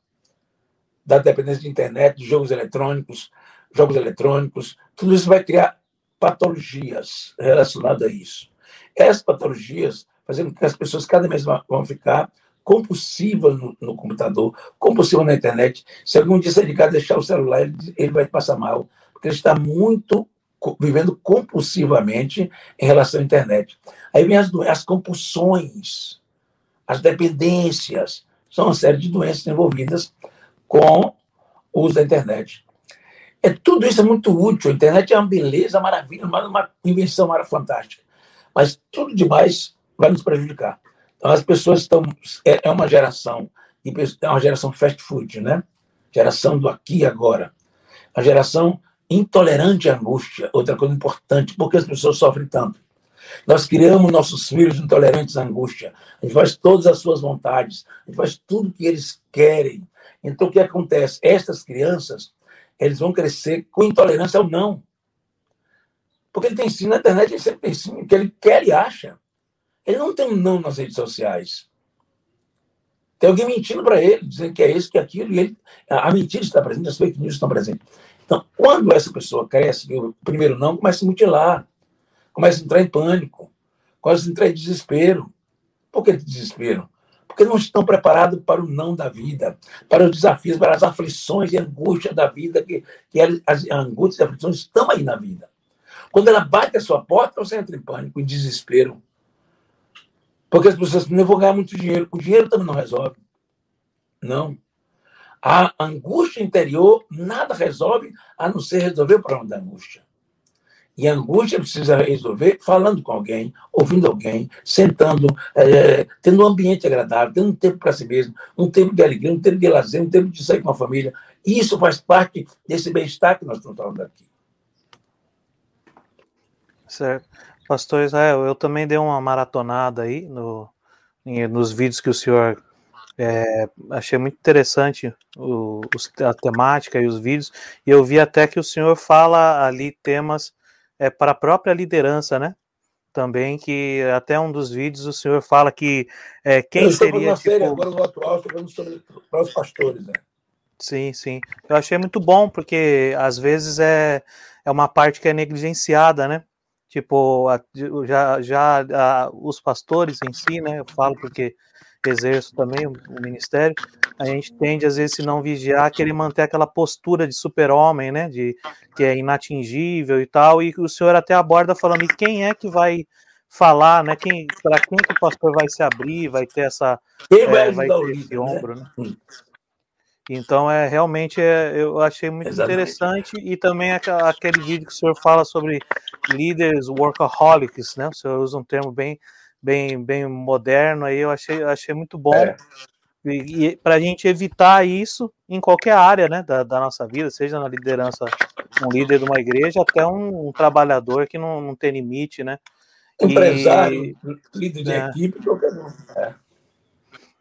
E: da dependência de internet, de jogos eletrônicos, jogos eletrônicos, tudo isso vai criar patologias relacionadas a isso. Essas patologias fazendo com que as pessoas cada vez vão ficar compulsiva no, no, computador, compulsiva na internet. Se algum dia você ligar, deixar o celular, ele, ele vai passar mal, ele está muito vivendo compulsivamente em relação à internet. Aí vem as, as compulsões, as dependências, são uma série de doenças envolvidas com o uso da internet. É, tudo isso é muito útil. A internet é uma beleza, uma maravilha, uma, uma invenção fantástica. Mas tudo demais vai nos prejudicar. Então, as pessoas estão. É, é uma geração, é uma geração fast food, né? Geração do aqui e agora. A geração intolerante à angústia, outra coisa importante, porque as pessoas sofrem tanto. Nós criamos nossos filhos intolerantes à angústia. A gente faz todas as suas vontades, a gente faz tudo que eles querem. Então, o que acontece? Estas crianças, eles vão crescer com intolerância ao não. Porque ele tem sim na internet, ele sempre tem sim o que ele quer e acha. Ele não tem um não nas redes sociais. Tem alguém mentindo para ele, dizendo que é isso, que é aquilo, e ele, a mentira está presente, as fake news estão presentes. Então, quando essa pessoa cresce, o primeiro não começa a se mutilar, começa a entrar em pânico, começa a entrar em desespero. Por que desespero? Porque não estão preparados para o não da vida, para os desafios, para as aflições e angústias da vida, que, que as angústias e aflições estão aí na vida. Quando ela bate a sua porta, você entra em pânico, em desespero. Porque as pessoas não vão ganhar muito dinheiro. O dinheiro também não resolve. Não. A angústia interior nada resolve a não ser resolver o problema da angústia. E a angústia precisa resolver falando com alguém, ouvindo alguém, sentando, é, tendo um ambiente agradável, tendo um tempo para si mesmo, um tempo de alegria, um tempo de lazer, um tempo de sair com a família. Isso faz parte desse bem-estar que nós estamos falando aqui.
D: Certo. Pastor Israel, eu também dei uma maratonada aí no, nos vídeos que o senhor é, achei muito interessante o, a temática e os vídeos, e eu vi até que o senhor fala ali temas é, para a própria liderança, né? Também que até um dos vídeos o senhor fala que é, quem eu seria. Tipo... Série, agora no atual, falando sobre para os pastores, né? Sim, sim. Eu achei muito bom, porque às vezes é, é uma parte que é negligenciada, né? tipo, já, já a, os pastores em si, né, eu falo porque exerço também o, ministério, a gente tende às vezes se não vigiar, querer manter aquela postura de super-homem, né, de que é inatingível e tal, e o senhor até aborda falando, e quem é que vai falar, né, quem, para quem que o pastor vai se abrir, vai ter essa,
E: quem é, vai ter esse
D: né? ombro, né? né? Então, é realmente é, eu achei muito Exatamente. interessante e também aquele vídeo que o senhor fala sobre líderes workaholics, né? O senhor usa um termo bem, bem, bem moderno aí, eu achei, achei muito bom. É. E, e para a gente evitar isso em qualquer área né, da, da, nossa vida, seja na liderança, um líder de uma igreja, até um, um trabalhador que não, não tem limite, né?
E: Empresário, e, líder de é. equipe, qualquer um. É.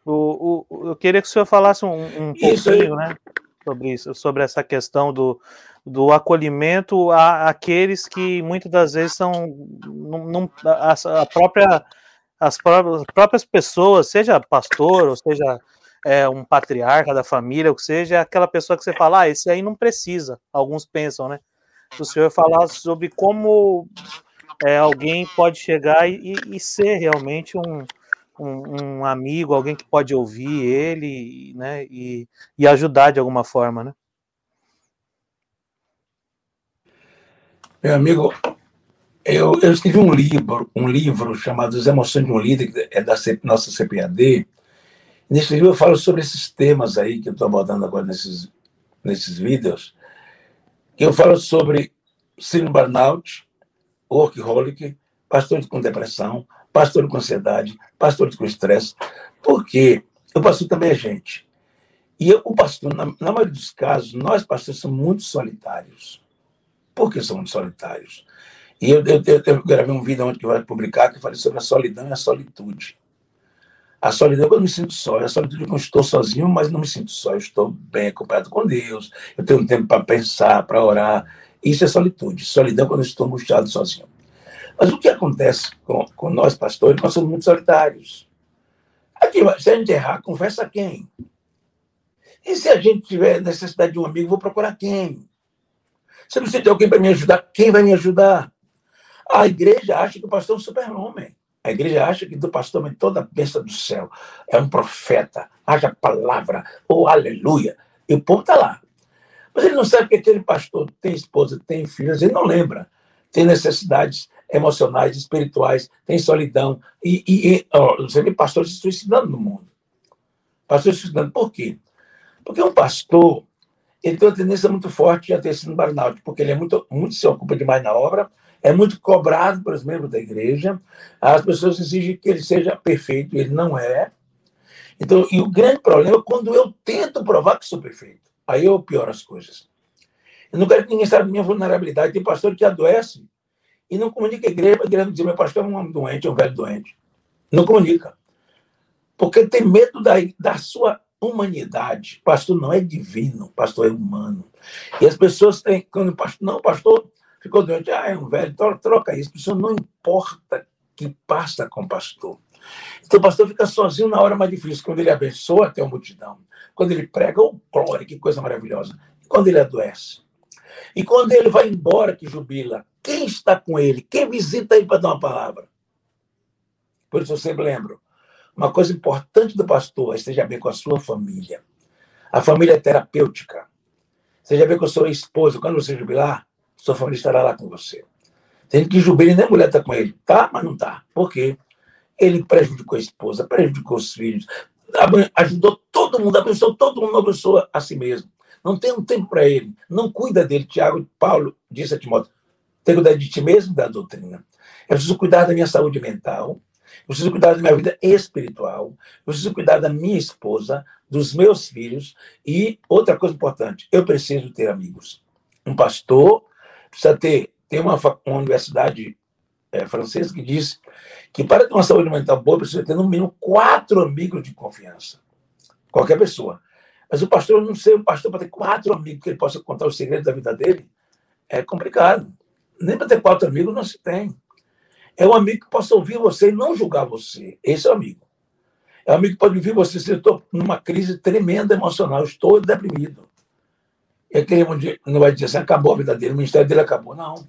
D: O, o, eu queria que o senhor falasse um, um pouquinho, né, sobre isso, sobre essa questão do, do acolhimento a, àqueles que muitas das vezes são não, não a, a, própria as próprias, as próprias pessoas, seja pastor ou seja é, um patriarca da família, ou seja, aquela pessoa que você fala, ah, esse aí não precisa. Alguns pensam, né? O senhor falar sobre como é, alguém pode chegar e, e ser realmente um, um, um, amigo, alguém que pode ouvir ele, né, e, e ajudar de alguma forma, né?
E: Meu amigo, eu, eu escrevi um livro, um livro chamado As Emoções de um Líder, que é da nossa CPAD. Nesse livro eu falo sobre esses temas aí que eu estou abordando agora nesses, nesses vídeos. Eu falo sobre síndrome burnout, workaholic, pastor com depressão, pastor com ansiedade, pastor com estresse. Porque o pastor também é gente. E eu, o pastor, na, na maioria dos casos, nós pastores somos muito solitários. Por que somos solitários? E eu, eu, eu, eu gravei um vídeo onde que vai publicar que falei sobre a solidão e a solitude. A solidão quando eu me sinto só, a solitude quando eu estou sozinho, mas não me sinto só, eu estou bem acompanhado com Deus, eu tenho tempo para pensar, para orar. Isso é solitude. Solidão quando eu estou angustiado sozinho. Mas o que acontece com, com nós, pastores? Nós somos muito solitários. Aqui, se a gente errar, confessa quem? E se a gente tiver necessidade de um amigo, vou procurar quem? Se não tem alguém para me ajudar, quem vai me ajudar? A igreja acha que o pastor é um super-homem. A igreja acha que do pastor vem toda a bênção do céu. É um profeta. Haja palavra. Oh, aleluia. E o povo está lá. Mas ele não sabe que aquele pastor tem esposa, tem filhos, ele não lembra. Tem necessidades emocionais, espirituais, tem solidão. E, e, e ó, você vê pastores se suicidando no mundo. Pastores se suicidando. Por quê? Porque um pastor ele tem uma tendência muito forte a ter sido burnout, porque ele é muito, muito se ocupa demais na obra, é muito cobrado pelos membros da igreja, as pessoas exigem que ele seja perfeito, ele não é. Então, e o grande problema é quando eu tento provar que sou perfeito. Aí eu pioro as coisas. Eu não quero que ninguém saiba da minha vulnerabilidade. Tem pastor que adoece e não comunica a igreja, a igreja dizer, meu pastor é um homem doente, é um velho doente. Não comunica. Porque tem medo da, da sua humanidade. Pastor não é divino, pastor é humano. E as pessoas têm, quando pastor, não, pastor ficou doente. Ah, é um velho, troca isso. Isso não importa que passa com o pastor. Então o pastor fica sozinho na hora mais difícil, quando ele abençoa até a multidão. Quando ele prega, oh, glória, que coisa maravilhosa. E quando ele adoece. E quando ele vai embora, que jubila, quem está com ele? Quem visita ele para dar uma palavra? Por isso eu sempre lembro, uma coisa importante do pastor é esteja bem com a sua família. A família é terapêutica. Seja bem com a sua esposa. Quando você jubilar, sua família estará lá com você. Tem que jubilar e nem a mulher está com ele. Tá, mas não tá. Por quê? Ele prejudicou a esposa, prejudicou os filhos, ajudou todo mundo, abençoou todo mundo, abençoa a si mesmo. Não tem um tempo para ele. Não cuida dele. Tiago Paulo disse a Timóteo: tem que cuidar de ti mesmo e da doutrina. Eu preciso cuidar da minha saúde mental. Eu preciso cuidar da minha vida espiritual. Eu preciso cuidar da minha esposa, dos meus filhos. E outra coisa importante: eu preciso ter amigos. Um pastor precisa ter. Tem uma, uma universidade é, francesa que diz que para ter uma saúde mental boa, precisa ter no mínimo quatro amigos de confiança. Qualquer pessoa. Mas o pastor, não sei, o pastor para ter quatro amigos que ele possa contar os segredos da vida dele, é complicado. Nem para ter quatro amigos não se tem. É um amigo que possa ouvir você e não julgar você. Esse é o amigo. É um amigo que pode ouvir você se eu estou numa crise tremenda emocional, estou deprimido. E aquele não vai dizer assim, acabou a vida dele, o ministério dele acabou. Não.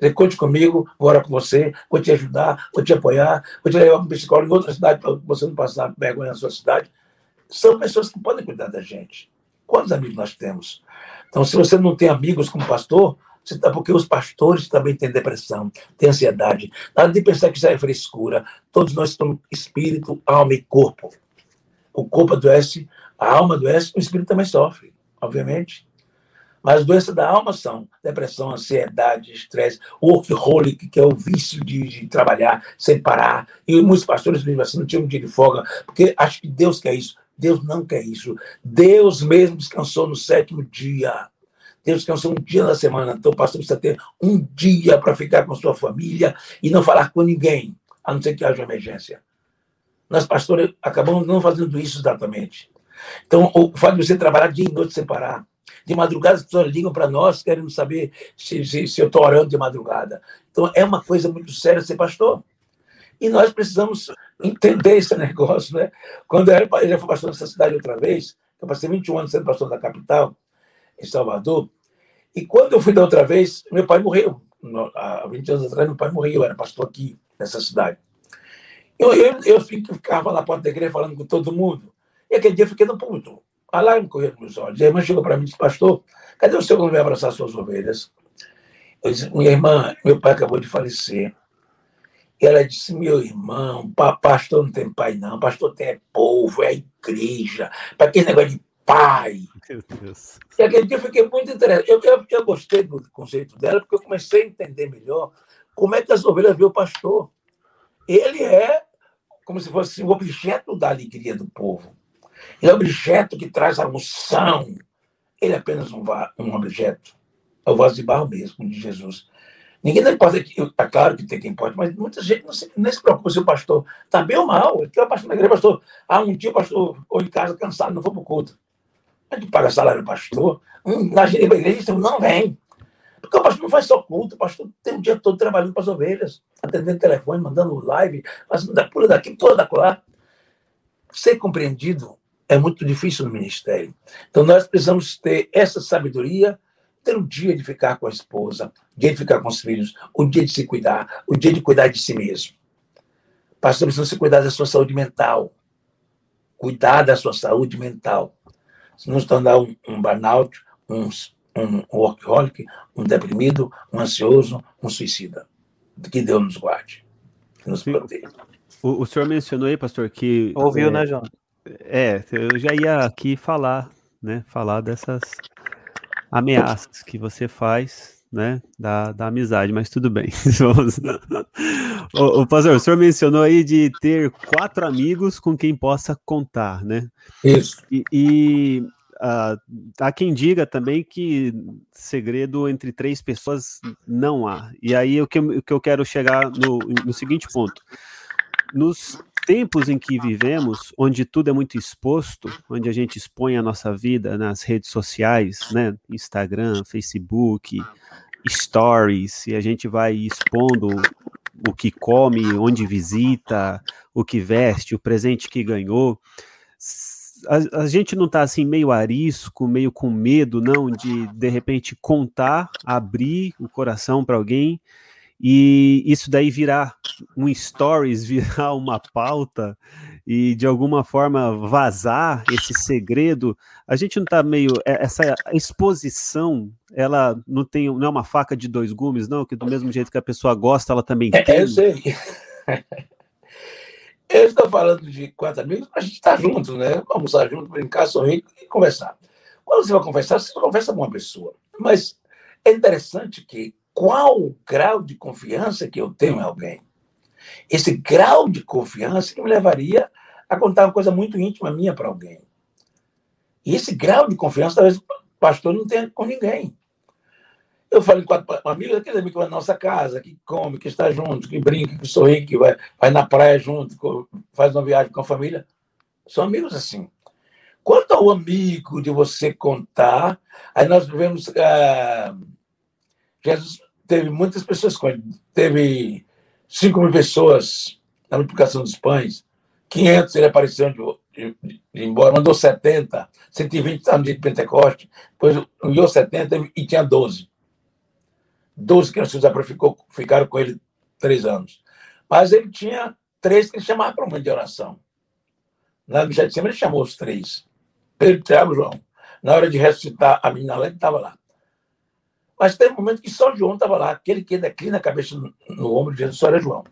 E: Ele conte comigo, vou orar com você, vou te ajudar, vou te apoiar, vou te levar para um psicólogo em outra cidade para você não passar vergonha na sua cidade. São pessoas que podem cuidar da gente. Quantos amigos nós temos? Então, se você não tem amigos como pastor, tá, porque os pastores também têm depressão, têm ansiedade. Nada de pensar que isso é frescura. Todos nós somos espírito, alma e corpo. O corpo adoece, a alma adoece, o espírito também sofre, obviamente. Mas as doenças da alma são depressão, ansiedade, estresse, workaholic, que é o vício de, de, trabalhar sem parar. E muitos pastores mesmo assim não tinham um dia de folga, porque acho que Deus quer isso. Deus não quer isso. Deus mesmo descansou no sétimo dia. Deus descansou um dia na semana. Então, o pastor precisa ter um dia para ficar com sua família e não falar com ninguém, a não ser que haja emergência. Nós, pastores, acabamos não fazendo isso exatamente. Então, o fato de você trabalhar dia e noite sem parar, de madrugada as pessoas ligam para nós querendo saber se, se, se eu estou orando de madrugada. Então, é uma coisa muito séria ser pastor. E nós precisamos entender esse [laughs] negócio, né? Quando eu, era, eu já fui pastor nessa cidade outra vez, eu passei 21 anos sendo pastor da capital, em Salvador, e quando eu fui da outra vez, meu pai morreu. Há 20 anos atrás, meu pai morreu, eu era pastor aqui, nessa cidade. Eu, eu, eu ficava na porta da igreja falando com todo mundo. E aquele dia eu fiquei no púlpito. A lágrima correu nos meus olhos. E a irmã chegou para mim e disse, pastor, cadê o senhor que não vai abraçar suas ovelhas? Eu disse, minha irmã, meu pai acabou de falecer. E ela disse, meu irmão, pastor não tem pai não, pastor tem é povo, é igreja. Para que negócio de pai? Meu Deus. E aquele dia eu fiquei muito interessado. Eu, eu, eu gostei do conceito dela, porque eu comecei a entender melhor como é que as ovelhas vê o pastor. Ele é como se fosse o objeto da alegria do povo. Ele é objeto que traz a unção. Ele é apenas um, um objeto. É o vaso de barro mesmo, de Jesus. Ninguém não importa, é claro que tem quem pode, mas muita gente não se, nem se preocupa se o pastor está bem ou mal. Ele quer o pastor na igreja, pastor. Ah, um dia o pastor ou em casa cansado, não foi para o culto. A gente paga salário do pastor. Um, na igreja não vem. Porque o pastor não faz só culto, o pastor tem o dia todo trabalhando para as ovelhas, atendendo telefone, mandando live, fazendo da pula daqui, pula da lá. Ser compreendido é muito difícil no ministério. Então nós precisamos ter essa sabedoria, ter o dia de ficar com a esposa, o dia de ficar com os filhos, o dia de se cuidar, o dia de cuidar de si mesmo. Pastor precisa se cuidar da sua saúde mental. Cuidar da sua saúde mental. Se não se tornar um, um burnout, um um workaholic, um deprimido, um ansioso, um suicida. Que Deus nos guarde, que nos proteja.
C: O, o senhor mencionou aí, pastor, que.
D: Ouviu, é, né, João?
C: É, eu já ia aqui falar, né? Falar dessas ameaças que você faz, né? Da, da amizade, mas tudo bem. [laughs] o, o pastor, o senhor mencionou aí de ter quatro amigos com quem possa contar, né?
E: Isso.
C: E, e Uh, há quem diga também que segredo entre três pessoas não há. E aí o que, o que eu quero chegar no, no seguinte ponto. Nos tempos em que vivemos, onde tudo é muito exposto, onde a gente expõe a nossa vida nas redes sociais, né, Instagram, Facebook, stories, e a gente vai expondo o que come, onde visita, o que veste, o presente que ganhou. A, a gente não está assim meio arisco, meio com medo, não, de de repente contar, abrir o coração para alguém e isso daí virar um stories, [laughs] virar uma pauta e de alguma forma vazar esse segredo, a gente não está meio é, essa exposição, ela não tem não é uma faca de dois gumes, não, que do mesmo jeito que a pessoa gosta, ela também
E: é, tem. Eu sei. [laughs] Eu estou falando de quatro amigos, a gente está junto, né? Almoçar junto, brincar, sorrir e conversar. Quando você vai conversar, você conversa com uma pessoa. Mas é interessante que qual o grau de confiança que eu tenho em alguém? Esse grau de confiança que me levaria a contar uma coisa muito íntima minha para alguém. E esse grau de confiança, talvez o pastor não tenha com ninguém. Eu em quatro amigos, aquele amigo que vai na nossa casa, que come, que está junto, que brinca, que sorri, que vai, vai na praia junto, faz uma viagem com a família. São amigos assim. Quanto ao amigo de você contar, aí nós vivemos. Ah, Jesus teve muitas pessoas com ele. Teve 5 mil pessoas na multiplicação dos pães, 500 ele apareceu de, de, de embora, mandou 70, 120 estavam no dia de Pentecoste, depois enviou 70 e tinha 12. 12 crianças ficou, ficaram com ele três anos. Mas ele tinha três que ele chamava para uma de oração. Na missa de cima, ele chamou os três. Pedro, Tiago João. Na hora de ressuscitar a menina lá, ele estava lá. Mas teve um momento que só João estava lá. Aquele que declina a cabeça no, no ombro de Jesus só era João.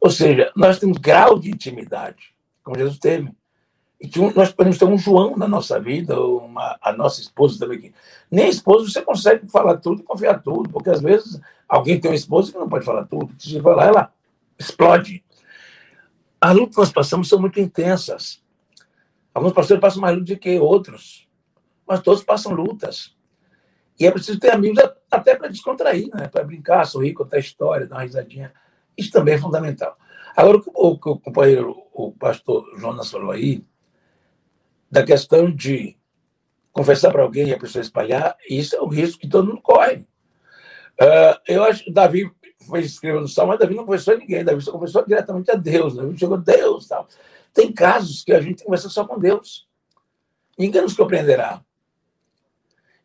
E: Ou seja, nós temos grau de intimidade, como Jesus teve. E que nós podemos ter um João na nossa vida, uma, a nossa esposa também. Nem a esposa você consegue falar tudo e confiar tudo, porque às vezes alguém tem uma esposa que não pode falar tudo. Se lá, ela explode. As lutas que nós passamos são muito intensas. Alguns pastores passam mais lutas do que outros, mas todos passam lutas. E é preciso ter amigos até para descontrair, né? para brincar, sorrir, contar história, dar uma risadinha. Isso também é fundamental. Agora, o que o companheiro, o pastor Jonas falou aí, da questão de confessar para alguém e a pessoa espalhar, isso é o risco que todo mundo corre. Uh, eu acho que Davi foi escrever no Salmo, mas Davi não confessou a ninguém, Davi só confessou diretamente a Deus, Davi chegou a Deus. Tal. Tem casos que a gente conversa só com Deus. Ninguém nos compreenderá.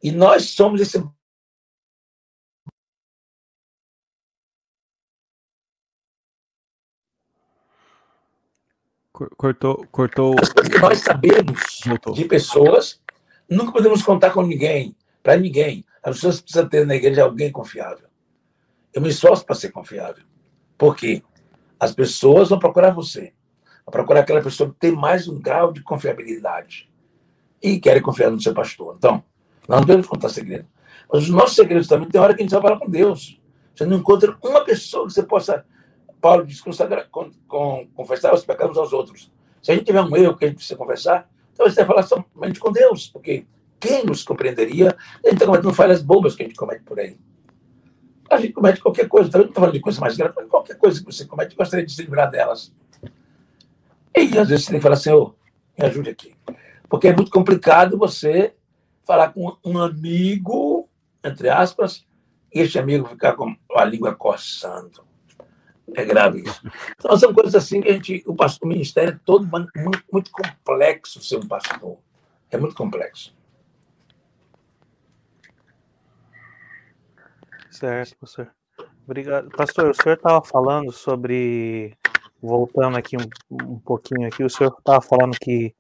E: E nós somos esse
C: Cortou, cortou.
E: Nós sabemos Voltou. de pessoas, nunca podemos contar com ninguém, para ninguém. As pessoas precisam ter na igreja alguém confiável. Eu me esforço para ser confiável. Por quê? As pessoas vão procurar você. Vão procurar aquela pessoa que tem mais um grau de confiabilidade. E querem confiar no seu pastor. Então, nós não podemos contar segredo. Mas os nossos segredos também tem hora que a gente vai falar com Deus. Você não encontra uma pessoa que você possa Paulo diz consagrar, com, com, confessar os pecados aos outros. Se a gente tiver um erro que a gente precisa confessar, então você falar somente com Deus, porque quem nos compreenderia? A gente está cometendo falhas bobas que a gente comete por aí. A gente comete qualquer coisa, também não estou falando de coisa mais grave, mas qualquer coisa que você comete, gostaria de se livrar delas. E às vezes você tem que falar oh, me ajude aqui. Porque é muito complicado você falar com um amigo, entre aspas, e este amigo ficar com a língua coçando. É grave isso. Então, são coisas assim que a gente. O, pastor, o ministério é todo muito, muito complexo ser um pastor. É muito complexo.
D: Certo, pastor. Obrigado. Pastor, o senhor estava falando sobre. Voltando aqui um, um pouquinho aqui, o senhor estava falando que,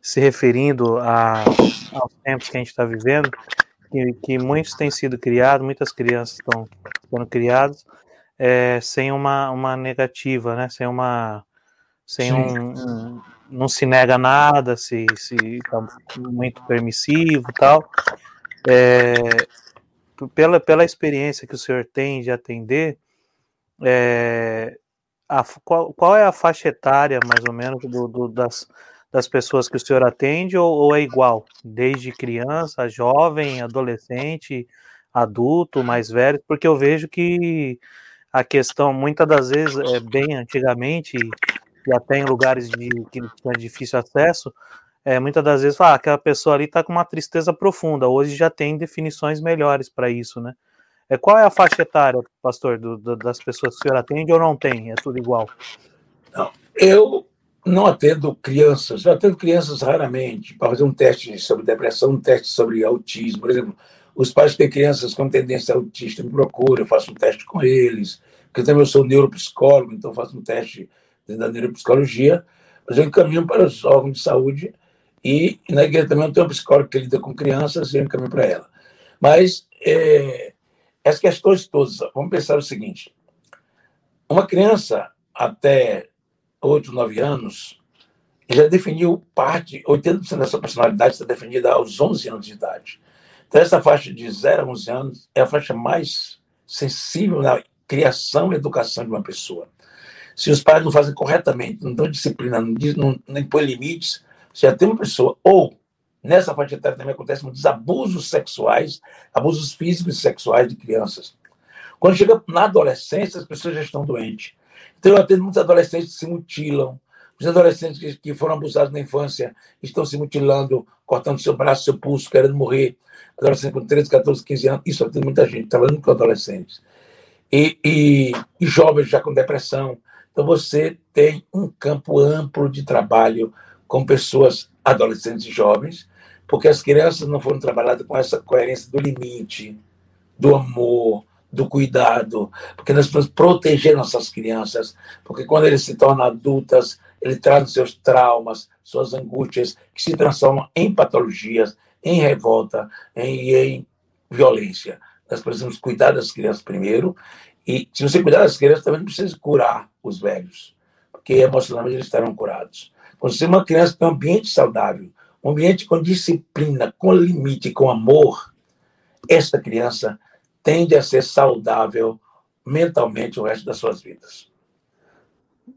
D: se referindo a, aos tempos que a gente está vivendo, que, que muitos têm sido criados, muitas crianças estão sendo criadas é, sem uma, uma negativa, né? Sem uma. Sem um, um, Não se nega nada, se, se tá muito permissivo tal. É, pela, pela experiência que o senhor tem de atender, é, a, qual, qual é a faixa etária, mais ou menos, do, do, das, das pessoas que o senhor atende, ou, ou, é igual? Desde criança, jovem, adolescente, adulto, mais velho? Porque eu vejo que a questão, muitas das vezes, é, bem antigamente, e até em lugares de, que tinha difícil acesso, é, muitas das vezes, ah, aquela pessoa ali está com uma tristeza profunda. Hoje já tem definições melhores para isso, né? É, qual é a faixa etária, pastor, do, do, das pessoas que o senhor atende ou não tem? É tudo igual?
E: Não, eu não atendo crianças, eu atendo crianças raramente para fazer um teste sobre depressão, um teste sobre autismo, por exemplo. Os pais que têm crianças com tendência autista me procuram, eu faço um teste com eles, porque também eu sou neuropsicólogo, então faço um teste da neuropsicologia, mas eu encaminho para os órgãos de saúde e, na igreja também eu tenho um psicólogo que lida com crianças e eu encaminho para ela. Mas é, essas questões todas, vamos pensar o seguinte: uma criança até 8, 9 anos já definiu parte, 80% da sua personalidade está definida aos 11 anos de idade. Então, essa faixa de 0 a 11 anos é a faixa mais sensível na criação e educação de uma pessoa. Se os pais não fazem corretamente, não dão disciplina, não, não, não impõem limites, você já tem uma pessoa, ou nessa faixa etária também acontecem muitos abusos sexuais, abusos físicos e sexuais de crianças. Quando chega na adolescência, as pessoas já estão doentes. Então, eu atendo muitos adolescentes que se mutilam, os adolescentes que, que foram abusados na infância estão se mutilando, cortando seu braço, seu pulso, querendo morrer. Adolescentes com 13, 14, 15 anos, isso tem muita gente, trabalhando com adolescentes. E, e, e jovens já com depressão. Então, você tem um campo amplo de trabalho com pessoas adolescentes e jovens, porque as crianças não foram trabalhadas com essa coerência do limite, do amor, do cuidado, porque nós precisamos proteger nossas crianças, porque quando eles se tornam adultas, ele traz seus traumas, suas angústias, que se transformam em patologias, em revolta em, em violência. Nós precisamos cuidar das crianças primeiro, e se você cuidar das crianças, também precisa curar os velhos, porque emocionalmente eles estarão curados. Quando você é uma criança tem um ambiente saudável, um ambiente com disciplina, com limite, com amor, esta criança tende a ser saudável mentalmente o resto das suas vidas.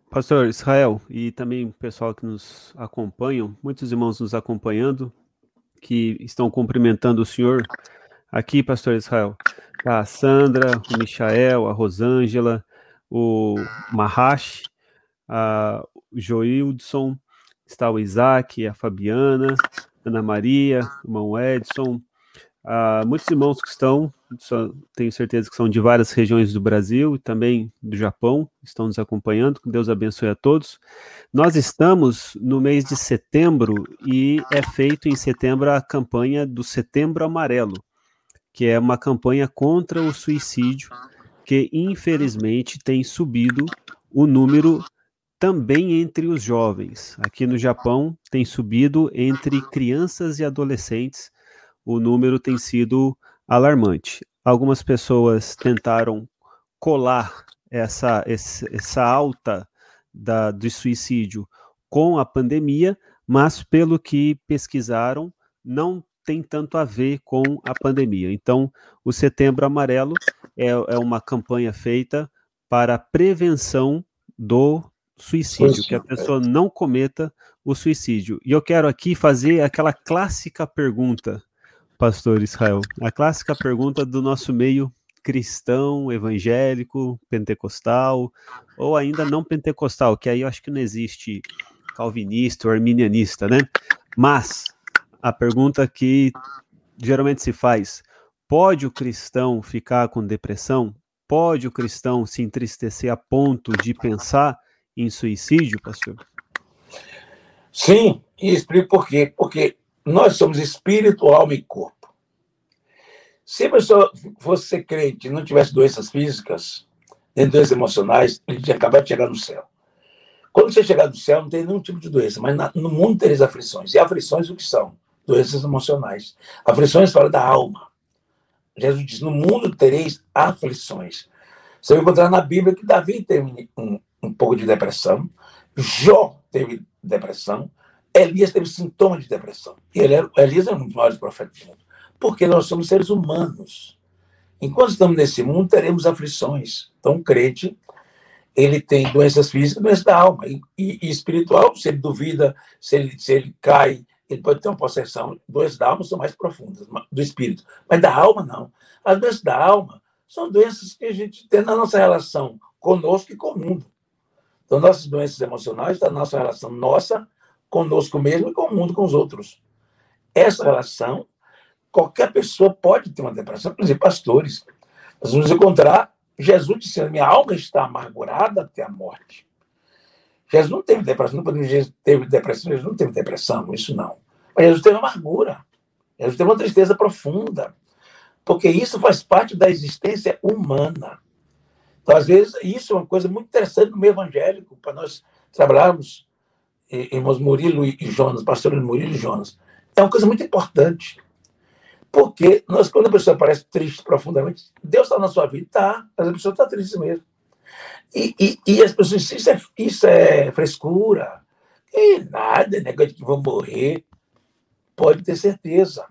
C: Pastor Israel e também o pessoal que nos acompanham, muitos irmãos nos acompanhando, que estão cumprimentando o senhor aqui, Pastor Israel. A Sandra, o Michael, a Rosângela, o Mahash, a Joildson, está o Isaac, a Fabiana, Ana Maria, o irmão Edson, Uh, muitos irmãos que estão, tenho certeza que são de várias regiões do Brasil e também do Japão, estão nos acompanhando. Que Deus abençoe a todos. Nós estamos no mês de setembro e é feito em setembro a campanha do Setembro Amarelo, que é uma campanha contra o suicídio, que infelizmente tem subido o número também entre os jovens. Aqui no Japão tem subido entre crianças e adolescentes o número tem sido alarmante. Algumas pessoas tentaram colar essa, essa alta da, do suicídio com a pandemia, mas pelo que pesquisaram, não tem tanto a ver com a pandemia. Então, o Setembro Amarelo é, é uma campanha feita para prevenção do suicídio, que a pessoa não cometa o suicídio. E eu quero aqui fazer aquela clássica pergunta pastor Israel? A clássica pergunta do nosso meio cristão, evangélico, pentecostal, ou ainda não pentecostal, que aí eu acho que não existe calvinista ou arminianista, né? Mas a pergunta que geralmente se faz: pode o cristão ficar com depressão? Pode o cristão se entristecer a ponto de pensar em suicídio, pastor?
E: Sim, e explico por quê. Porque nós somos espírito, alma e corpo. Se a pessoa fosse crente e não tivesse doenças físicas, nem doenças emocionais, ele tinha acabado de chegar no céu. Quando você chegar no céu, não tem nenhum tipo de doença, mas no mundo tereis aflições. E aflições o que são? Doenças emocionais. Aflições fala da alma. Jesus diz: No mundo tereis aflições. Você vai encontrar na Bíblia que Davi teve um, um pouco de depressão, Jó teve depressão, Elias teve sintomas de depressão. E ele era, Elias é um dos maiores profetas do mundo. Porque nós somos seres humanos. Enquanto estamos nesse mundo, teremos aflições. Então, o crente, ele tem doenças físicas, doenças da alma. E, e, e, espiritual, se ele duvida, se ele, se ele cai, ele pode ter uma possessão. Doenças da alma são mais profundas, do espírito. Mas da alma, não. As doenças da alma são doenças que a gente tem na nossa relação conosco e com o mundo. Então, nossas doenças emocionais, da nossa relação nossa conosco mesmo e com o mundo, com os outros. Essa relação, qualquer pessoa pode ter uma depressão, exemplo, pastores. Nós vamos encontrar Jesus dizendo: minha alma está amargurada até a morte. Jesus não teve depressão, não podemos dizer teve depressão, Jesus não teve depressão, isso não. Mas Jesus teve amargura. Jesus teve uma tristeza profunda. Porque isso faz parte da existência humana. Então, às vezes, isso é uma coisa muito interessante no meio evangélico, para nós trabalharmos irmãos Murilo e Jonas, pastores Murilo e Jonas, é uma coisa muito importante. Porque nós, quando a pessoa parece triste profundamente, Deus está na sua vida, tá, mas a pessoa está triste mesmo. E, e, e, as pessoas dizem, isso é, isso é frescura. E nada, negócio de que vão morrer. Pode ter certeza.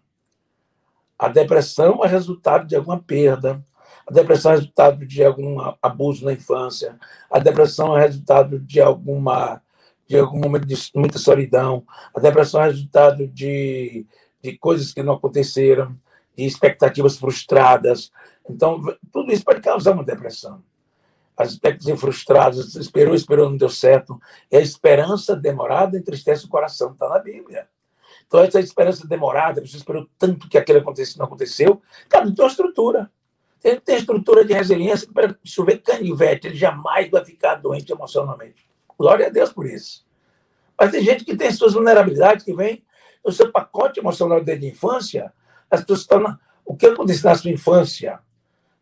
E: A depressão é resultado de alguma perda. A depressão é resultado de algum abuso na infância. A depressão é resultado de alguma de algum momento de muita solidão. A depressão é resultado de, de coisas que não aconteceram, de expectativas frustradas. Então, tudo isso pode causar uma depressão. As expectativas frustradas, esperou, esperou, não deu certo. E a esperança demorada entristece o coração, está na Bíblia. Então, essa esperança demorada, você esperou tanto que aquilo acontecesse não aconteceu, cada um tem uma estrutura. Tem, tem estrutura de resiliência para chover canivete, ele jamais vai ficar doente emocionalmente. Glória a Deus por isso. Mas tem gente que tem suas vulnerabilidades, que vem no seu pacote emocional desde a infância, as pessoas estão o que acontece na sua infância?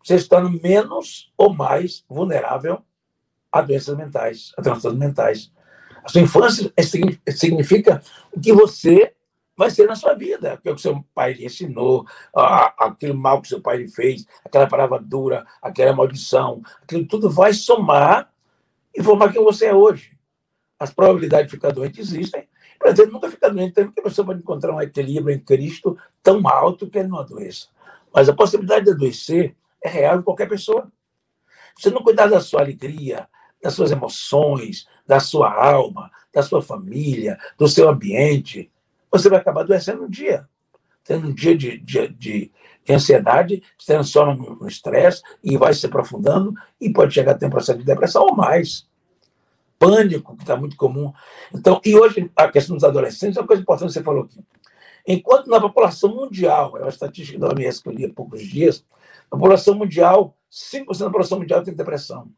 E: Você torna menos ou mais vulnerável a doenças mentais, a transtornos mentais. A sua infância significa o que você vai ser na sua vida, o que o seu pai lhe ensinou, aquele mal que o seu pai lhe fez, aquela palavra dura, aquela maldição, aquilo tudo vai somar e formar quem você é hoje as probabilidades de ficar doente existem. Para dizer, nunca ficar doente, porque a pessoa pode encontrar um equilíbrio em Cristo tão alto que ele não adoeça. Mas a possibilidade de adoecer é real em qualquer pessoa. Se você não cuidar da sua alegria, das suas emoções, da sua alma, da sua família, do seu ambiente, você vai acabar adoecendo um dia. Tendo um dia de, de, de, de ansiedade, se transforma no estresse e vai se aprofundando e pode chegar a ter um processo de depressão ou mais. Pânico, que está muito comum. Então, e hoje, a questão dos adolescentes é uma coisa importante que você falou aqui. Enquanto na população mundial, é uma estatística da OMS que eu li há poucos dias, a população mundial, 5% da população mundial tem depressão.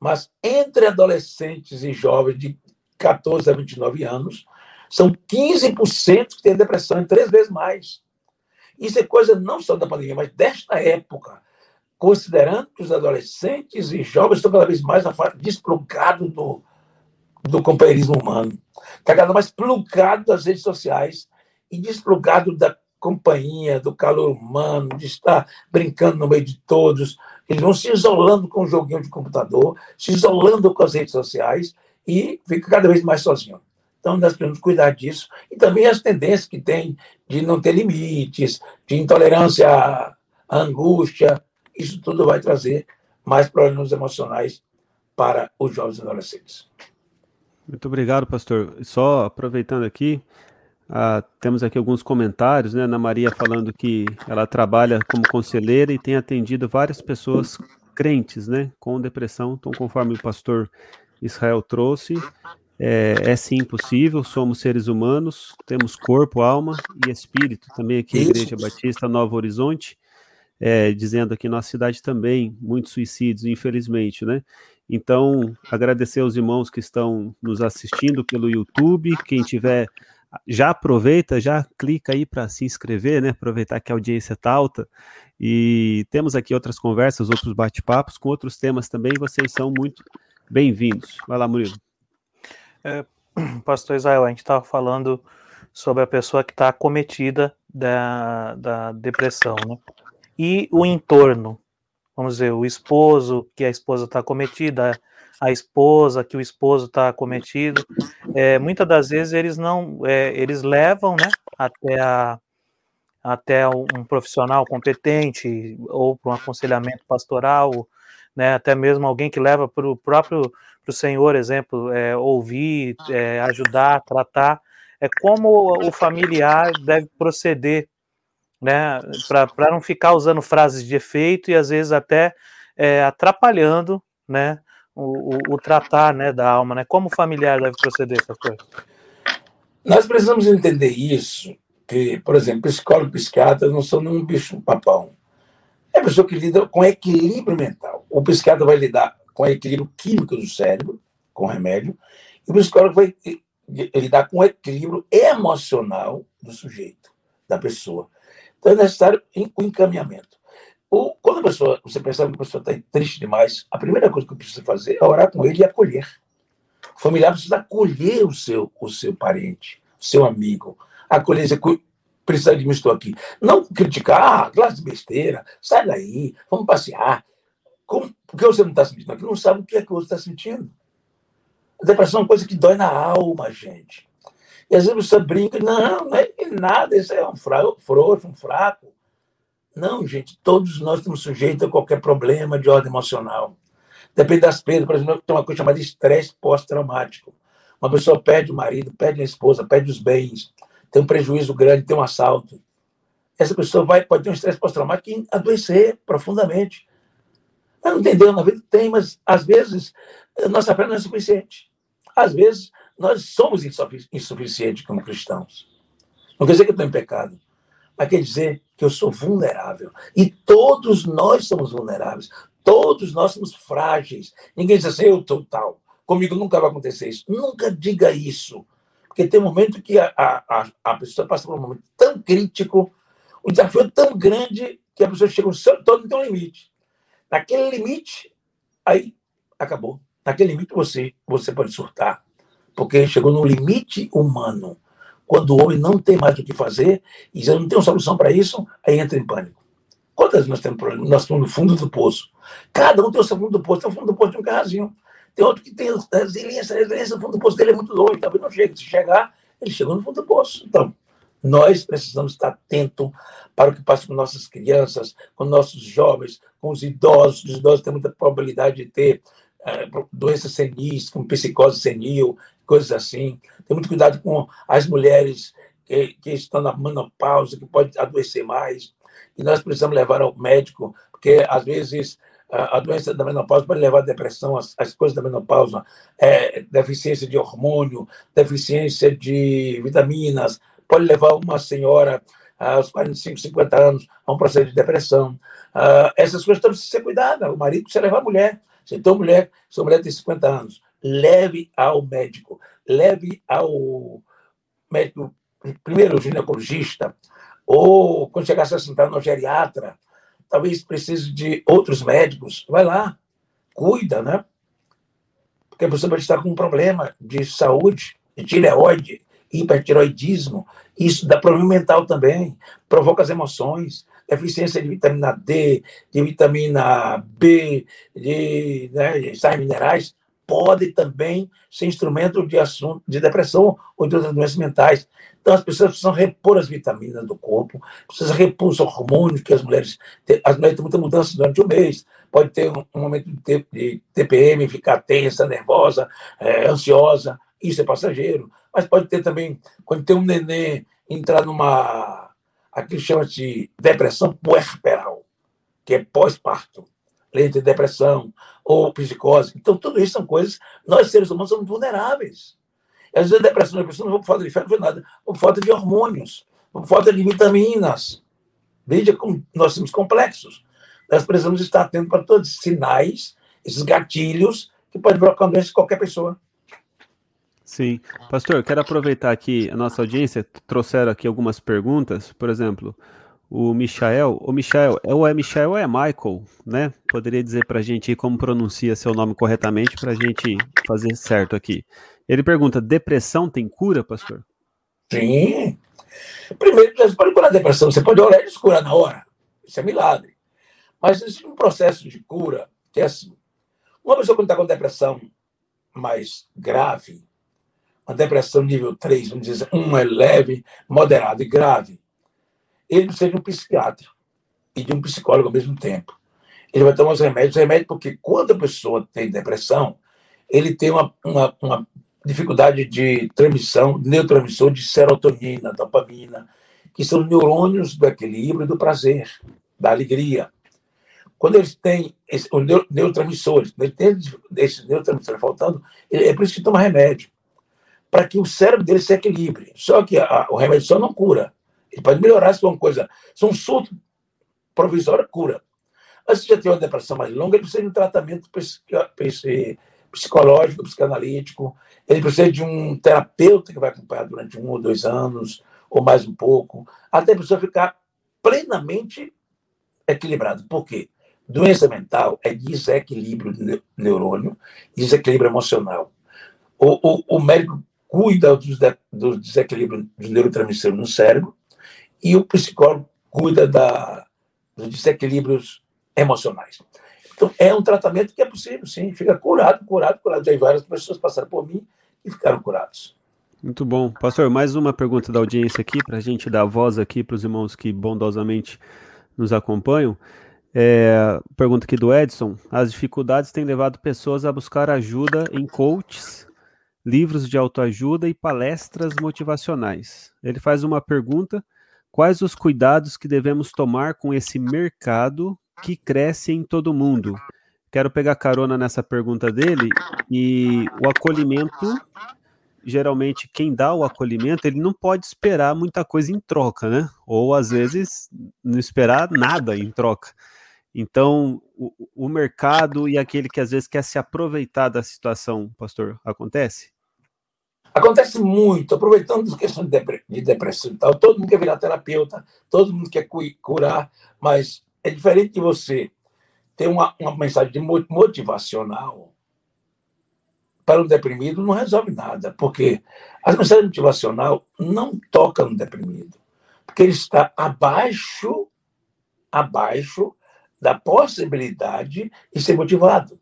E: Mas entre adolescentes e jovens de 14 a 29 anos, são 15% que têm depressão, em três vezes mais. Isso é coisa não só da pandemia, mas desta época, considerando que os adolescentes e jovens estão cada vez mais desplugados do, do companheirismo humano, está cada vez mais plugado das redes sociais e desplugado da companhia, do calor humano, de estar brincando no meio de todos. Eles vão se isolando com o joguinho de computador, se isolando com as redes sociais e fica cada vez mais sozinho. Então, nós precisamos cuidar disso. E também as tendências que tem de não ter limites, de intolerância à angústia. Isso tudo vai trazer mais problemas emocionais para os jovens e adolescentes.
C: Muito obrigado, pastor. Só aproveitando aqui, ah, temos aqui alguns comentários, né? Ana Maria falando que ela trabalha como conselheira e tem atendido várias pessoas crentes, né? Com depressão. Então, conforme o pastor Israel trouxe, é, é sim possível, somos seres humanos, temos corpo, alma e espírito. Também aqui a Igreja Batista Novo Horizonte, é, dizendo aqui nossa cidade também, muitos suicídios, infelizmente, né? Então, agradecer aos irmãos que estão nos assistindo pelo YouTube, quem tiver já aproveita, já clica aí para se inscrever, né? Aproveitar que a audiência está alta. E temos aqui outras conversas, outros bate-papos com outros temas também. Vocês são muito bem-vindos. Vai lá, Murilo.
D: É, [clears throat] Pastor Israel, a gente estava falando sobre a pessoa que está acometida da, da depressão, né? E o entorno, vamos dizer, o esposo, que a esposa está acometida, a esposa, que o esposo está acometido. É, muitas das vezes eles não, é, eles levam, né, até a até um profissional competente ou para um aconselhamento pastoral, né, até mesmo alguém que leva para o próprio o Senhor, exemplo, é, ouvir, é, ajudar, tratar, é como o familiar deve proceder, né, para não ficar usando frases de efeito e às vezes até é, atrapalhando, né, o, o, o, tratar, né, da alma, né, como o familiar deve proceder, pastor?
E: Nós precisamos entender isso, que, por exemplo, psicólogo e psiquiatra não são nenhum bicho papão. É a pessoa que lida com equilíbrio mental. O psiquiatra vai lidar com o equilíbrio químico do cérebro, com remédio, e o psicólogo vai lidar com o equilíbrio emocional do sujeito, da pessoa. Então é necessário o encaminhamento. O, quando a pessoa, você percebe que a pessoa está triste demais, a primeira coisa que precisa fazer é orar com ele e acolher. O familiar precisa acolher o seu, o seu parente, o seu amigo. Acolher, dizer, precisa de mim, estou aqui. Não criticar, ah, classe de besteira, sai daí, vamos passear. Como, porque você não está sentindo aquilo, não sabe o que é que você está sentindo. A depressão é uma coisa que dói na alma, gente. E às vezes você brinca, não, não é nada, isso é um frouxo, um fraco. Não, gente, todos nós estamos sujeitos a qualquer problema de ordem emocional. Depende das perdas, por exemplo, tem uma coisa chamada estresse pós-traumático. Uma pessoa perde o marido, perde a esposa, perde os bens, tem um prejuízo grande, tem um assalto. Essa pessoa vai, pode ter um estresse pós-traumático e adoecer profundamente. Mas não entendeu, na vida tem, mas às vezes nossa fé não é suficiente. Às vezes nós somos insuficientes como cristãos. Não quer dizer que eu estou em pecado, mas quer dizer que eu sou vulnerável. E todos nós somos vulneráveis. Todos nós somos frágeis. Ninguém diz assim, eu estou tal. Comigo nunca vai acontecer isso. Nunca diga isso. Porque tem um momento que a, a, a pessoa passa por um momento tão crítico, o desafio é tão grande que a pessoa chega no seu todo tem um limite. Naquele limite, aí acabou. Naquele limite você, você pode surtar, porque chegou no limite humano. Quando o homem não tem mais o que fazer e já não tem uma solução para isso, aí entra em pânico. Quantas nós temos problemas? Nós estamos no fundo do poço. Cada um tem o seu fundo do poço. Tem o fundo do poço de um carrazinho. Tem outro que tem resiliência. Resiliência, o fundo do poço dele é muito longe. Talvez não chegue. Se chegar, ele chegou no fundo do poço. Então, nós precisamos estar atentos para o que passa com nossas crianças, com nossos jovens, com os idosos. Os idosos têm muita probabilidade de ter é, doenças senis, como psicose senil, coisas assim. Tem muito cuidado com as mulheres que, que estão na menopausa, que pode adoecer mais. E nós precisamos levar ao médico, porque às vezes a doença da menopausa pode levar a depressão, as, as coisas da menopausa, é, deficiência de hormônio, deficiência de vitaminas, pode levar uma senhora aos 45, 50 anos a um processo de depressão. Uh, essas coisas precisam ser cuidadas. O marido precisa levar a mulher. Se então mulher, sua mulher tem 50 anos, leve ao médico, leve ao médico, primeiro ginecologista, ou quando chegar a 60 anos, geriatra, talvez precise de outros médicos. Vai lá, cuida, né? Porque pessoa pode estar com um problema de saúde, de tireoide, hipertiroidismo. Isso dá problema mental também, provoca as emoções, deficiência de vitamina D, de vitamina B, de, né, sais minerais, pode também ser instrumento de assunto de depressão ou de outras doenças mentais. Então, as pessoas precisam repor as vitaminas do corpo, precisam repor os hormônios que as mulheres têm. As mulheres têm muita mudança durante o mês. Pode ter um, um momento de, de, TPM, ficar tensa, nervosa, é, ansiosa. Isso é passageiro. Mas pode ter também, quando tem um neném entrar numa. aquilo chama de depressão puerperal, que é pós-parto. Leite de depressão ou psicose. Então, tudo isso são coisas. Nós, seres humanos, somos vulneráveis. Às vezes a depressão da pessoa não por falta de fé, não foi nada, por falta de hormônios, por falta de vitaminas. Veja como nós somos complexos. Nós precisamos estar atentos para todos esses sinais, esses gatilhos que podem provocar doença em qualquer pessoa.
C: Sim. Pastor, quero aproveitar aqui a nossa audiência, trouxeram aqui algumas perguntas, por exemplo, o Michael, o Michael, é ou é Michael ou é Michael, né? Poderia dizer para a gente como pronuncia seu nome corretamente para a gente fazer certo aqui. Ele pergunta: depressão tem cura, pastor?
E: Sim. Primeiro, você pode curar a depressão, você pode orar e curar na hora. Isso é milagre. Mas existe um processo de cura que é assim: uma pessoa quando está com depressão mais grave, uma depressão nível 3, vamos dizer, um é leve, moderado e grave, ele precisa de um psiquiatra e de um psicólogo ao mesmo tempo. Ele vai tomar os remédios, remédios porque quando a pessoa tem depressão, ele tem uma, uma, uma dificuldade de transmissão, neurotransmissor de serotonina, dopamina, que são neurônios do equilíbrio do prazer, da alegria. Quando eles têm esse, os neurotransmissores, ele tem esses neurotransmissores faltando, ele, é por isso que toma remédio, para que o cérebro dele se equilibre. Só que a, o remédio só não cura. Ele pode melhorar se for uma coisa, se um surto provisório, cura. Mas se já tem uma depressão mais longa, ele precisa de um tratamento psicológico, psicanalítico, ele precisa de um terapeuta que vai acompanhar durante um ou dois anos, ou mais um pouco, até a pessoa ficar plenamente equilibrado. Por quê? Doença mental é desequilíbrio de neurônio, desequilíbrio emocional. O, o, o médico cuida do, do desequilíbrio de neurotransmissor no cérebro e o psicólogo cuida da, dos desequilíbrios emocionais. Então, é um tratamento que é possível, sim. Fica curado, curado, curado. Já várias pessoas passaram por mim e ficaram curados.
C: Muito bom. Pastor, mais uma pergunta da audiência aqui, para a gente dar voz aqui para os irmãos que bondosamente nos acompanham. É, pergunta aqui do Edson: As dificuldades têm levado pessoas a buscar ajuda em coaches, livros de autoajuda e palestras motivacionais. Ele faz uma pergunta: Quais os cuidados que devemos tomar com esse mercado que cresce em todo mundo? Quero pegar carona nessa pergunta dele e o acolhimento, geralmente quem dá o acolhimento, ele não pode esperar muita coisa em troca, né? Ou às vezes não esperar nada em troca. Então, o, o mercado e aquele que às vezes quer se aproveitar da situação, pastor, acontece?
E: Acontece muito, aproveitando a questão de depressão e tal, todo mundo quer virar terapeuta, todo mundo quer curar, mas é diferente de você ter uma, uma mensagem motivacional para um deprimido não resolve nada, porque a mensagem motivacional não toca no deprimido, porque ele está abaixo, abaixo da possibilidade de ser motivado.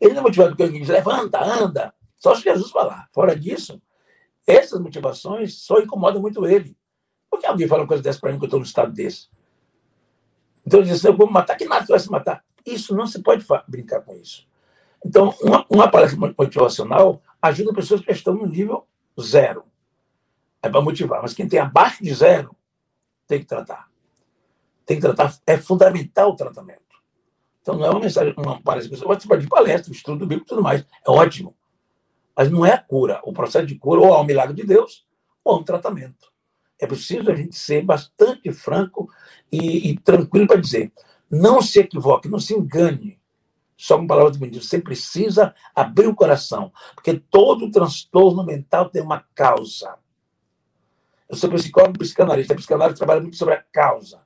E: Ele não é motivado porque alguém diz, levanta, anda, só se Jesus falar. Fora disso, essas motivações só incomodam muito ele. Por que alguém fala uma coisa dessa para mim que eu estou no estado desse? Então ele diz assim, eu vou me matar, que nada vai se matar. Isso não se pode brincar com isso. Então, uma, uma palestra motivacional ajuda pessoas que estão no nível zero. É para motivar. Mas quem tem abaixo de zero, tem que tratar. Tem que tratar. É fundamental o tratamento. Então, não é uma mensagem, uma palestra. Você participar de palestra, estudo bíblico e tudo mais. É ótimo. Mas não é a cura. O processo de cura ou é um milagre de Deus ou é um tratamento. É preciso a gente ser bastante franco e, e tranquilo para dizer: não se equivoque, não se engane. Só com palavras de bendição. Você precisa abrir o coração, porque todo transtorno mental tem uma causa. Eu sou psicólogo psicanalista. A psicanálise trabalha muito sobre a causa.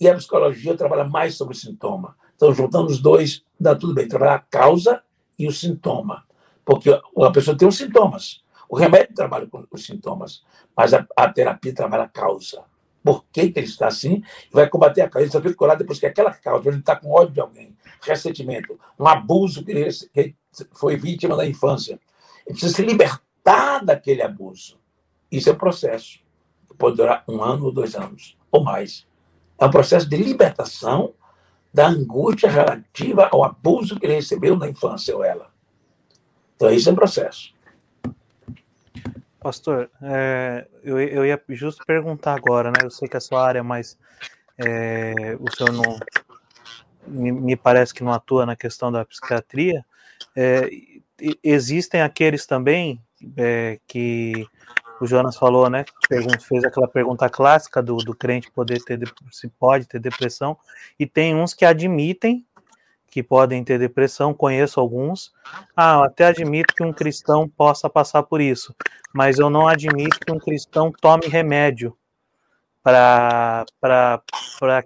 E: E a psicologia trabalha mais sobre o sintoma. Então, juntando os dois, dá tudo bem. Trabalhar a causa e o sintoma. Porque a pessoa tem os sintomas. O remédio trabalha com os sintomas, mas a, a terapia trabalha a causa. Por que, que ele está assim? Vai combater a causa. Ele só fica curado depois que aquela causa, ele está com ódio de alguém, ressentimento, um abuso que ele, que foi vítima da infância. Ele precisa se libertar daquele abuso. Isso é um processo pode durar um ano ou dois anos, ou mais. É um processo de libertação da angústia relativa ao abuso que ele recebeu na infância ou ela. Então, isso é um processo.
D: Pastor, é, eu, eu ia justo perguntar agora, né? Eu sei que é a sua área, mas é, o senhor não. Me, parece que não atua na questão da psiquiatria. É, existem aqueles também é, que o Jonas falou, né? Fez aquela pergunta clássica do, do crente poder ter se pode ter depressão, e tem uns que admitem que podem ter depressão, conheço alguns. Ah, até admito que um cristão possa passar por isso, mas eu não admito que um cristão tome remédio para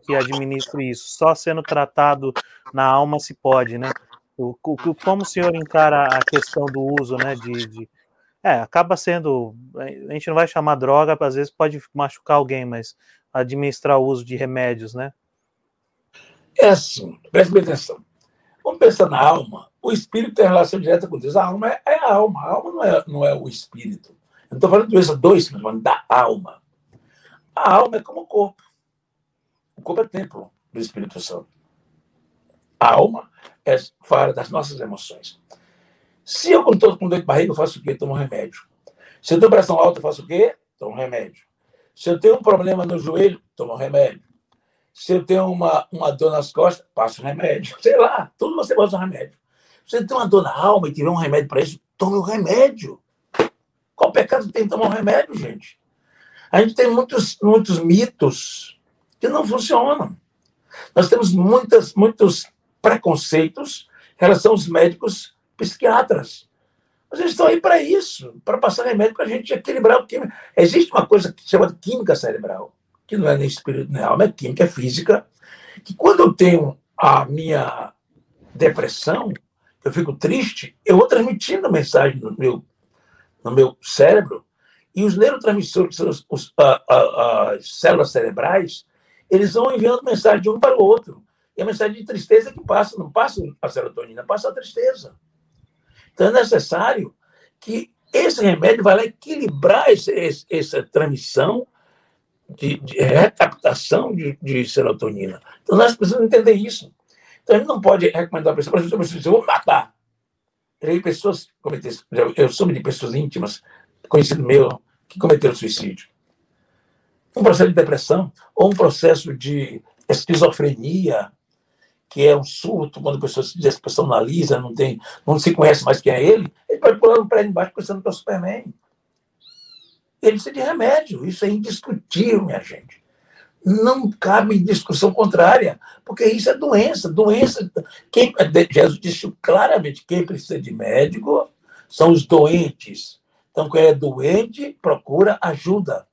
D: que administre isso. Só sendo tratado na alma se pode, né? O, o, como o senhor encara a questão do uso, né, de, de é, acaba sendo. A gente não vai chamar droga, às vezes pode machucar alguém, mas administrar o uso de remédios, né?
E: É assim, preste atenção. Vamos pensar na alma. O espírito tem relação direta com Deus. A alma é, é a alma. A alma não é, não é o espírito. Eu não estou falando de doença do espírito, falando da alma. A alma é como o corpo. O corpo é templo do Espírito Santo. A alma é fora das nossas emoções. Se eu estou com dor de barriga, eu faço o quê? Tomo um remédio. Se eu tenho pressão alta, eu faço o quê? Tomo um remédio. Se eu tenho um problema no joelho, tomo um remédio. Se eu tenho uma, uma dor nas costas, passo remédio. Sei lá, tudo você usar um remédio. Se você tem uma dor na alma e tiver um remédio para isso, tome um remédio. Qual pecado tem tomar um remédio, gente? A gente tem muitos, muitos mitos que não funcionam. Nós temos muitas, muitos preconceitos em relação aos médicos psiquiatras. Mas eles estão aí para isso, para passar remédio para a gente equilibrar o químico. Existe uma coisa que se chama de química cerebral que não é nem espírito nem alma, é química, é física, que quando eu tenho a minha depressão, eu fico triste, eu vou transmitindo mensagem no meu, no meu cérebro, e os neurotransmissores, que são os, a, a, as células cerebrais, eles vão enviando mensagem de um para o outro. E a mensagem de tristeza que passa, não passa a serotonina, passa a tristeza. Então é necessário que esse remédio vá lá equilibrar esse, esse, essa transmissão de, de recaptação de, de, serotonina. Então, nós precisamos entender isso. Então, a gente não pode recomendar a pessoa, para pessoa, eu vou matar. Eu, pessoas eu soube de pessoas íntimas, conhecido meu, que cometeram suicídio. Um processo de depressão ou um processo de esquizofrenia, que é um surto, quando a pessoa se despersonaliza, não, tem, não se conhece mais quem é ele, ele pode pular no prédio embaixo pensando que é o Superman ele precisa de remédio. Isso é indiscutível, minha gente. Não cabe discussão contrária, porque isso é doença. Doença. Quem, Jesus disse claramente: quem precisa de médico são os doentes. Então, quem é doente, procura ajuda.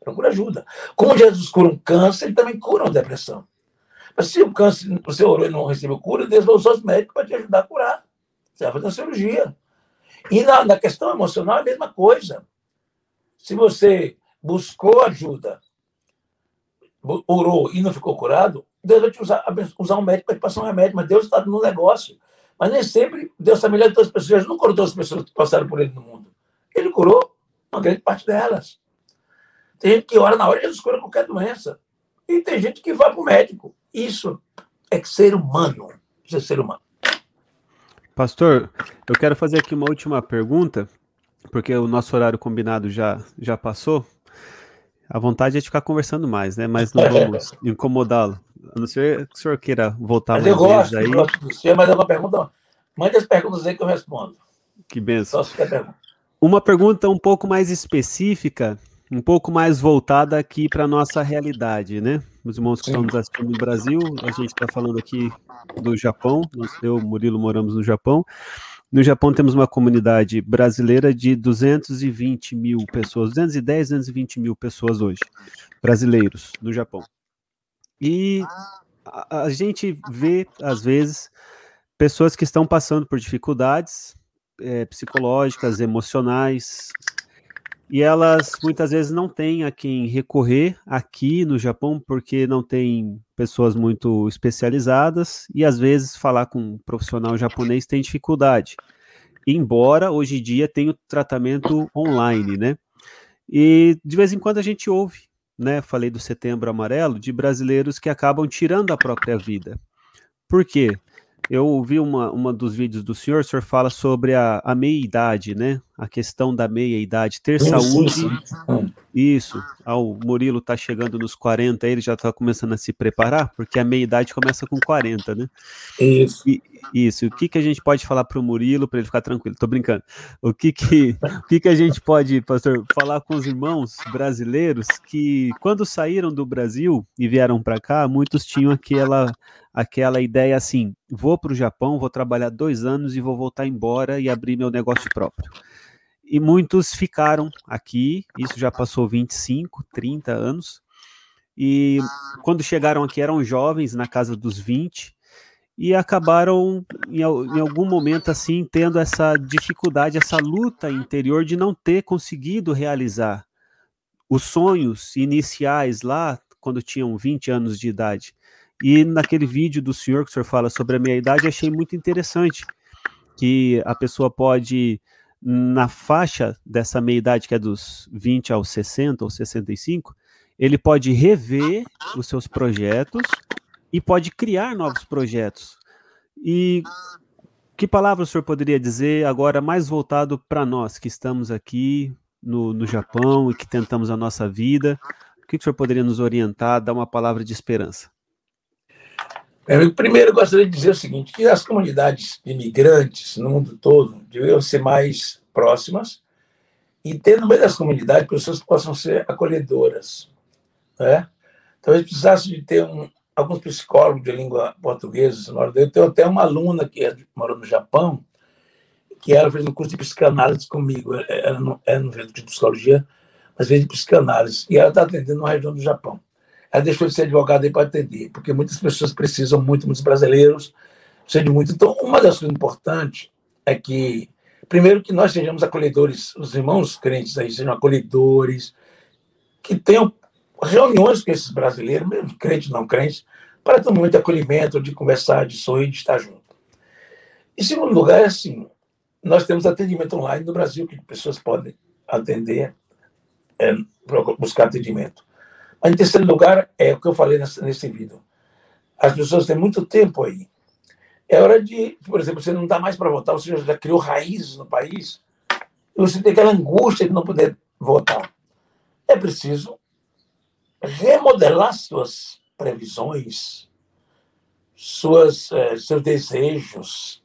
E: Procura ajuda. Como Jesus cura um câncer, ele também cura uma depressão. Mas se o câncer, você orou e não recebeu cura, Deus vai usar os médicos para te ajudar a curar. Você vai fazer uma cirurgia. E na, na questão emocional é a mesma coisa. Se você buscou ajuda, orou e não ficou curado, Deus vai te usar, usar um médico para te passar um remédio, mas Deus está no negócio. Mas nem sempre Deus está melhor que todas as pessoas. Ele não curou todas as pessoas que passaram por ele no mundo. Ele curou uma grande parte delas. Tem gente que ora na hora e Jesus cura qualquer doença. E tem gente que vai para o médico. Isso é ser humano. Isso é ser humano.
C: Pastor, eu quero fazer aqui uma última pergunta, porque o nosso horário combinado já, já passou. A vontade é de ficar conversando mais, né? Mas não vamos incomodá-lo. A não ser que o senhor queira voltar
E: mas mais eu gosto, aí. Eu gosto do senhor, mas alguma pergunta? Mande as perguntas aí que eu respondo.
C: Que benção. Só se quer pergunta. Uma pergunta um pouco mais específica, um pouco mais voltada aqui para a nossa realidade, né? Os irmãos que Sim. estão nos assistindo no Brasil, a gente está falando aqui do Japão, eu, Murilo, moramos no Japão. No Japão temos uma comunidade brasileira de 220 mil pessoas, 210, 220 mil pessoas hoje, brasileiros no Japão. E a, a gente vê, às vezes, pessoas que estão passando por dificuldades é, psicológicas, emocionais, e elas muitas vezes não têm a quem recorrer aqui no Japão, porque não tem pessoas muito especializadas, e às vezes falar com um profissional japonês tem dificuldade. Embora hoje em dia tenha o tratamento online, né? E de vez em quando a gente ouve, né? Falei do setembro amarelo, de brasileiros que acabam tirando a própria vida. Por quê? Eu ouvi uma, uma dos vídeos do senhor, o senhor fala sobre a, a meia-idade, né? A questão da meia-idade, ter sim, saúde. Sim, sim. Isso. Ah, o Murilo tá chegando nos 40, ele já tá começando a se preparar, porque a meia-idade começa com 40, né?
E: Isso.
C: E, isso. O que, que a gente pode falar para o Murilo para ele ficar tranquilo? Tô brincando. O que que, o que que a gente pode, pastor, falar com os irmãos brasileiros que, quando saíram do Brasil e vieram para cá, muitos tinham aquela aquela ideia assim: vou para o Japão, vou trabalhar dois anos e vou voltar embora e abrir meu negócio próprio. E muitos ficaram aqui, isso já passou 25, 30 anos, e quando chegaram aqui eram jovens, na casa dos 20, e acabaram, em, em algum momento, assim, tendo essa dificuldade, essa luta interior de não ter conseguido realizar os sonhos iniciais lá, quando tinham 20 anos de idade. E naquele vídeo do senhor que o senhor fala sobre a minha idade, achei muito interessante que a pessoa pode, na faixa dessa meia idade, que é dos 20 aos 60 ou 65, ele pode rever os seus projetos e pode criar novos projetos. E que palavra o senhor poderia dizer agora mais voltado para nós que estamos aqui no, no Japão e que tentamos a nossa vida? O que o senhor poderia nos orientar, dar uma palavra de esperança?
E: Primeiro, eu gostaria de dizer o seguinte: que as comunidades imigrantes no mundo todo deveriam ser mais próximas e ter no meio das comunidades pessoas que possam ser acolhedoras. Né? Talvez precisasse de ter um, alguns psicólogos de língua portuguesa. Eu tenho até uma aluna que é, mora no Japão, que ela fez um curso de psicanálise comigo. Ela não, ela não de psicologia, mas veio de psicanálise. E ela está atendendo na região do Japão ela deixou de ser advogada para atender, porque muitas pessoas precisam muito, muitos brasileiros precisam de muito. Então, uma das coisas importantes é que, primeiro, que nós sejamos acolhedores, os irmãos crentes aí sejam acolhedores, que tenham reuniões com esses brasileiros, mesmo crentes não crentes, para ter um momento acolhimento, de conversar, de sorrir, de estar junto. Em segundo lugar, é assim, nós temos atendimento online no Brasil, que pessoas podem atender, é, buscar atendimento. Em terceiro lugar, é o que eu falei nesse, nesse vídeo. As pessoas têm muito tempo aí. É hora de, por exemplo, você não dá mais para votar, você já criou raízes no país, você tem aquela angústia de não poder votar. É preciso remodelar suas previsões, suas, eh, seus desejos,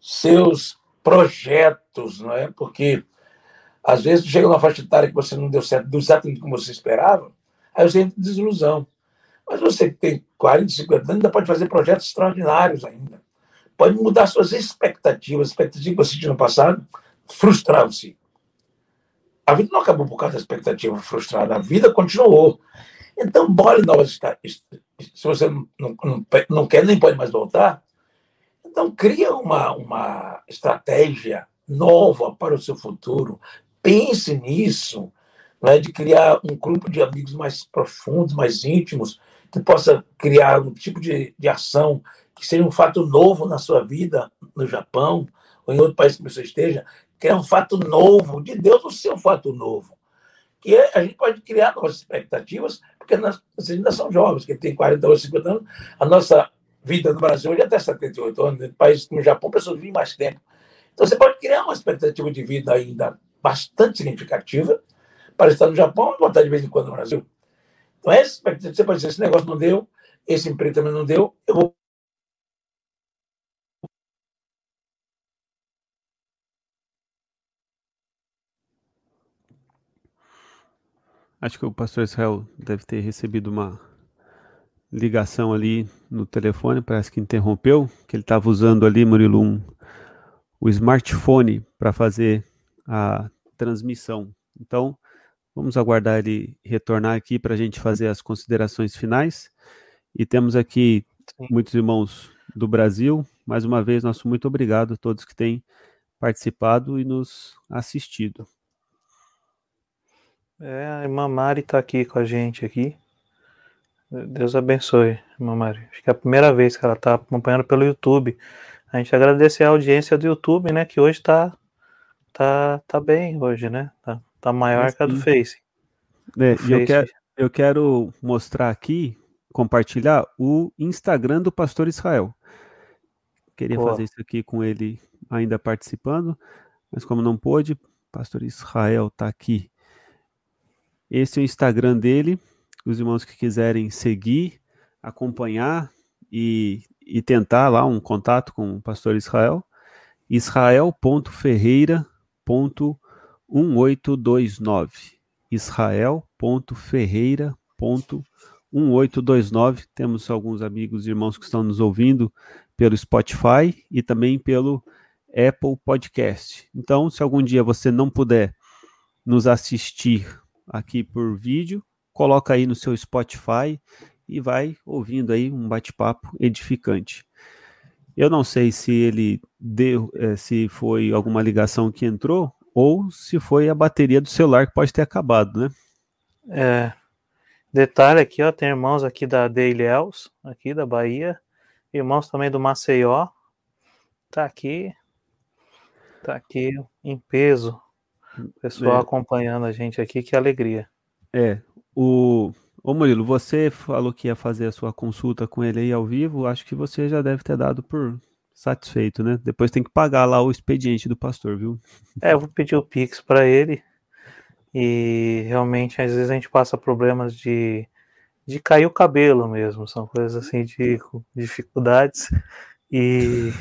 E: seus projetos, não é? Porque às vezes, chega numa faixa etária que você não deu certo, exatamente como você esperava, aí você entra em desilusão. Mas você que tem 40, 50 anos, ainda pode fazer projetos extraordinários ainda. Pode mudar suas expectativas, expectativas que você tinha no passado, frustraram-se. A vida não acabou por causa da expectativa frustrada, a vida continuou. Então, bora novas. Se você não, não, não quer nem pode mais voltar, então cria uma, uma estratégia nova para o seu futuro, pense nisso, né, de criar um grupo de amigos mais profundos, mais íntimos, que possa criar um tipo de, de ação que seja um fato novo na sua vida, no Japão, ou em outro país que você esteja, criar um fato novo, de Deus o seu fato novo. Que é, a gente pode criar novas expectativas, porque nós, vocês ainda são jovens, que tem 40 ou 50 anos, a nossa vida no Brasil hoje até 78 anos. Em países como o Japão, pessoas vivem mais tempo. Então, você pode criar uma expectativa de vida ainda bastante significativa para estar no Japão e voltar de vez em quando no Brasil. Então, expectativa, você pode dizer, esse negócio não deu, esse emprego também não deu, eu vou
C: Acho que o pastor Israel deve ter recebido uma ligação ali no telefone, parece que interrompeu, que ele estava usando ali, Murilo, um, o smartphone para fazer a transmissão. Então, vamos aguardar ele retornar aqui para a gente fazer as considerações finais. E temos aqui muitos irmãos do Brasil. Mais uma vez, nosso muito obrigado a todos que têm participado e nos assistido.
D: É, a irmã Mari está aqui com a gente aqui. Deus abençoe, irmã Mari. Acho que é a primeira vez que ela está acompanhando pelo YouTube. A gente agradece a audiência do YouTube, né? Que hoje está tá, tá bem hoje, né? Tá, tá maior que a do Face.
C: É, Face. Eu, quero, eu quero mostrar aqui, compartilhar o Instagram do Pastor Israel. Queria Boa. fazer isso aqui com ele ainda participando, mas como não pôde, Pastor Israel está aqui esse é o Instagram dele. Os irmãos que quiserem seguir, acompanhar e, e tentar lá um contato com o pastor Israel. Israel.ferreira.1829. Israel.ferreira.1829. Temos alguns amigos e irmãos que estão nos ouvindo pelo Spotify e também pelo Apple Podcast. Então, se algum dia você não puder nos assistir aqui por vídeo, coloca aí no seu Spotify e vai ouvindo aí um bate-papo edificante. Eu não sei se ele deu, é, se foi alguma ligação que entrou ou se foi a bateria do celular que pode ter acabado, né?
D: É. Detalhe aqui, ó, tem irmãos aqui da Daily Els, aqui da Bahia, irmãos também do Maceió, tá aqui, tá aqui em peso Pessoal é. acompanhando a gente aqui, que alegria.
C: É. O, Ô Murilo, você falou que ia fazer a sua consulta com ele aí ao vivo, acho que você já deve ter dado por satisfeito, né? Depois tem que pagar lá o expediente do pastor, viu?
D: É, eu vou pedir o Pix para ele. E realmente, às vezes a gente passa problemas de, de cair o cabelo mesmo, são coisas assim de dificuldades. E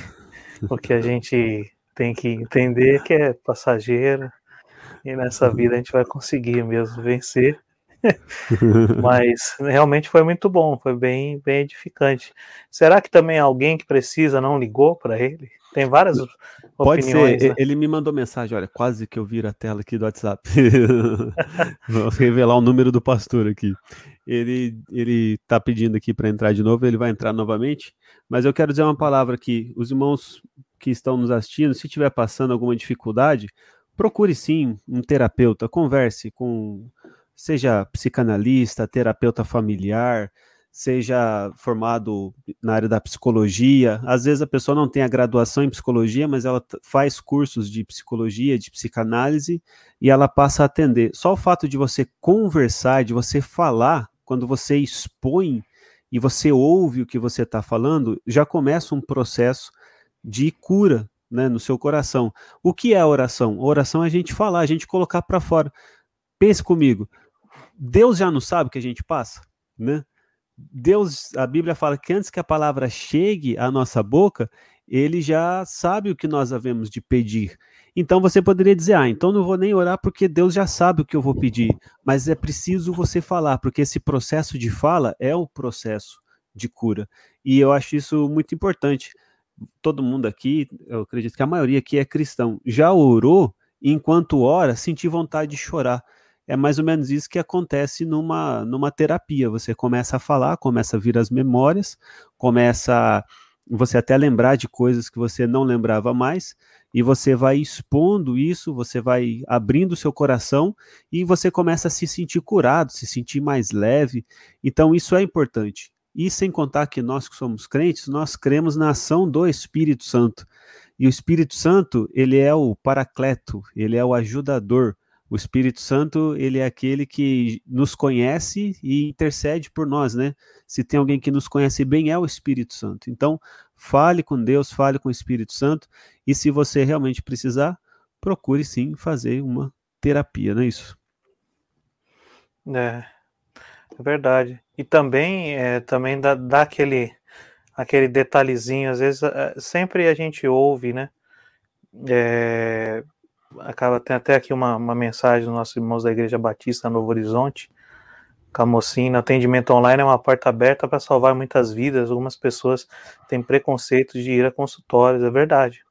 D: o que a gente tem que entender que é passageiro e nessa vida a gente vai conseguir mesmo vencer. [laughs] Mas realmente foi muito bom, foi bem, bem edificante. Será que também alguém que precisa não ligou para ele? Tem várias Pode opiniões.
C: ser, né? ele me mandou mensagem, olha, quase que eu viro a tela aqui do WhatsApp. [laughs] Vou revelar o número do pastor aqui. Ele ele tá pedindo aqui para entrar de novo, ele vai entrar novamente, mas eu quero dizer uma palavra aqui. Os irmãos que estão nos assistindo, se estiver passando alguma dificuldade, procure sim um terapeuta, converse com, seja psicanalista, terapeuta familiar, seja formado na área da psicologia. Às vezes a pessoa não tem a graduação em psicologia, mas ela faz cursos de psicologia, de psicanálise e ela passa a atender. Só o fato de você conversar, de você falar, quando você expõe e você ouve o que você está falando, já começa um processo de cura né, no seu coração. O que é a oração? A oração é a gente falar, a gente colocar para fora. Pense comigo. Deus já não sabe o que a gente passa, né? Deus, a Bíblia fala que antes que a palavra chegue à nossa boca, ele já sabe o que nós havemos de pedir. Então você poderia dizer: "Ah, então não vou nem orar porque Deus já sabe o que eu vou pedir". Mas é preciso você falar, porque esse processo de fala é o processo de cura. E eu acho isso muito importante todo mundo aqui, eu acredito que a maioria aqui é cristão, já orou enquanto ora sentir vontade de chorar. É mais ou menos isso que acontece numa, numa terapia. Você começa a falar, começa a vir as memórias, começa você até lembrar de coisas que você não lembrava mais, e você vai expondo isso, você vai abrindo seu coração e você começa a se sentir curado, se sentir mais leve. Então, isso é importante. E sem contar que nós que somos crentes, nós cremos na ação do Espírito Santo. E o Espírito Santo, ele é o paracleto, ele é o ajudador O Espírito Santo, ele é aquele que nos conhece e intercede por nós, né? Se tem alguém que nos conhece bem, é o Espírito Santo. Então, fale com Deus, fale com o Espírito Santo, e se você realmente precisar, procure sim fazer uma terapia, não é isso?
D: É, é verdade. E também, é, também dá, dá aquele, aquele detalhezinho, às vezes, é, sempre a gente ouve, né? É, acaba tem até aqui uma, uma mensagem dos nossos irmãos da Igreja Batista Novo Horizonte, Camocina, atendimento online é uma porta aberta para salvar muitas vidas. Algumas pessoas têm preconceito de ir a consultórios, é verdade.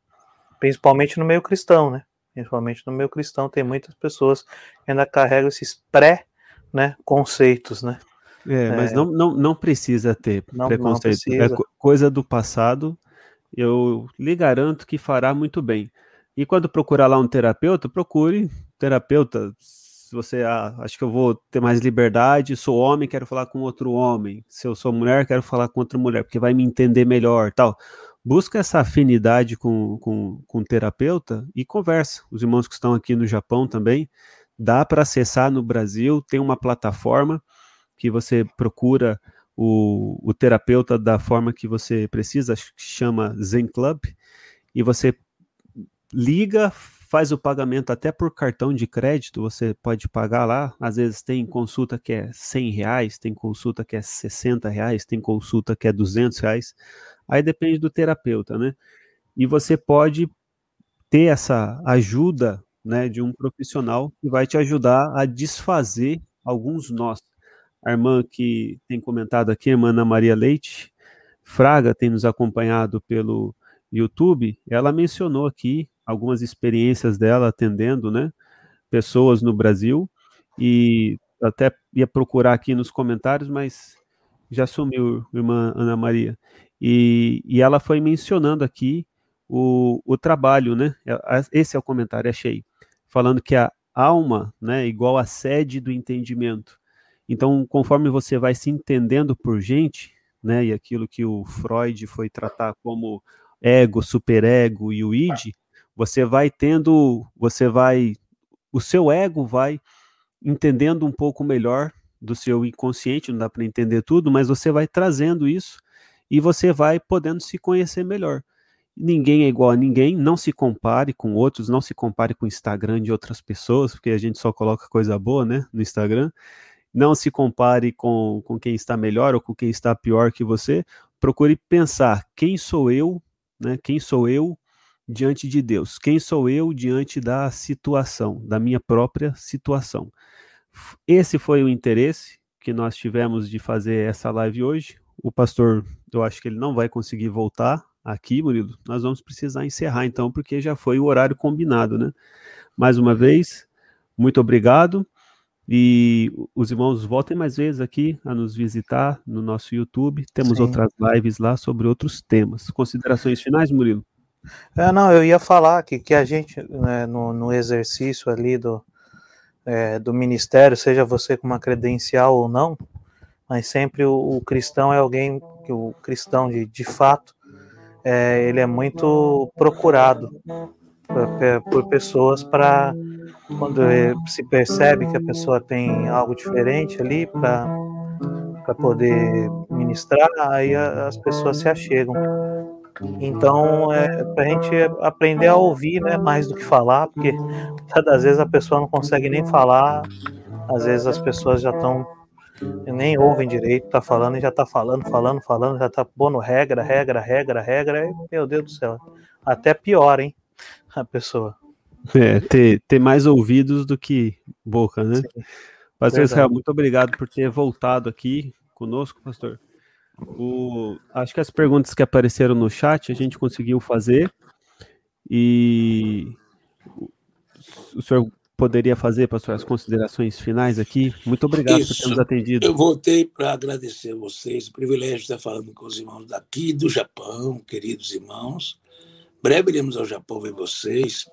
D: Principalmente no meio cristão, né? Principalmente no meio cristão tem muitas pessoas que ainda carregam esses pré, né, conceitos, né?
C: É, mas é, não, não, não precisa ter não, preconceito. Não precisa. É coisa do passado. Eu lhe garanto que fará muito bem. E quando procurar lá um terapeuta, procure terapeuta. Se você ah, acha que eu vou ter mais liberdade, sou homem, quero falar com outro homem. Se eu sou mulher, quero falar com outra mulher, porque vai me entender melhor, tal. Busca essa afinidade com, com, com terapeuta e conversa. Os irmãos que estão aqui no Japão também, dá para acessar no Brasil, tem uma plataforma que você procura o, o terapeuta da forma que você precisa, que chama Zen Club, e você liga, faz o pagamento até por cartão de crédito, você pode pagar lá. Às vezes tem consulta que é 100 reais, tem consulta que é 60 reais, tem consulta que é 200 reais. Aí depende do terapeuta, né? E você pode ter essa ajuda né, de um profissional que vai te ajudar a desfazer alguns nós. A irmã que tem comentado aqui, a irmã Ana Maria Leite, Fraga tem nos acompanhado pelo YouTube, ela mencionou aqui algumas experiências dela atendendo, né, pessoas no Brasil e até ia procurar aqui nos comentários, mas já sumiu, irmã Ana Maria. E, e ela foi mencionando aqui o, o trabalho, né? Esse é o comentário, achei. Falando que a alma, né, é igual a sede do entendimento. Então, conforme você vai se entendendo por gente, né, e aquilo que o Freud foi tratar como ego, superego e o id, você vai tendo, você vai, o seu ego vai entendendo um pouco melhor do seu inconsciente, não dá para entender tudo, mas você vai trazendo isso e você vai podendo se conhecer melhor. Ninguém é igual a ninguém, não se compare com outros, não se compare com o Instagram de outras pessoas, porque a gente só coloca coisa boa, né, no Instagram. Não se compare com, com quem está melhor ou com quem está pior que você. Procure pensar quem sou eu, né? Quem sou eu diante de Deus? Quem sou eu diante da situação, da minha própria situação? Esse foi o interesse que nós tivemos de fazer essa live hoje. O pastor, eu acho que ele não vai conseguir voltar aqui, Murilo. Nós vamos precisar encerrar então, porque já foi o horário combinado, né? Mais uma vez, muito obrigado. E os irmãos voltem mais vezes aqui a nos visitar no nosso YouTube. Temos Sim. outras lives lá sobre outros temas. Considerações finais, Murilo?
D: É, não, eu ia falar que, que a gente, né, no, no, exercício ali do, é, do ministério, seja você com uma credencial ou não, mas sempre o, o cristão é alguém que o cristão de, de fato, é, ele é muito procurado por, por pessoas para quando se percebe que a pessoa tem algo diferente ali para para poder ministrar, aí as pessoas se achegam. Então, é para a gente aprender a ouvir, né, mais do que falar, porque muitas vezes a pessoa não consegue nem falar, às vezes as pessoas já estão nem ouvem direito, tá falando e já tá falando, falando, falando, já tá pondo regra, regra, regra, regra, e, meu Deus do céu, até pior, hein, a pessoa.
C: É, ter, ter mais ouvidos do que boca, né? Sim, pastor Israel, muito obrigado por ter voltado aqui conosco, pastor. O, acho que as perguntas que apareceram no chat a gente conseguiu fazer e o senhor poderia fazer, pastor, as considerações finais aqui? Muito obrigado Isso. por ter nos atendido.
E: Eu voltei para agradecer a vocês, o privilégio de estar falando com os irmãos daqui do Japão, queridos irmãos. Breve iremos ao Japão ver vocês.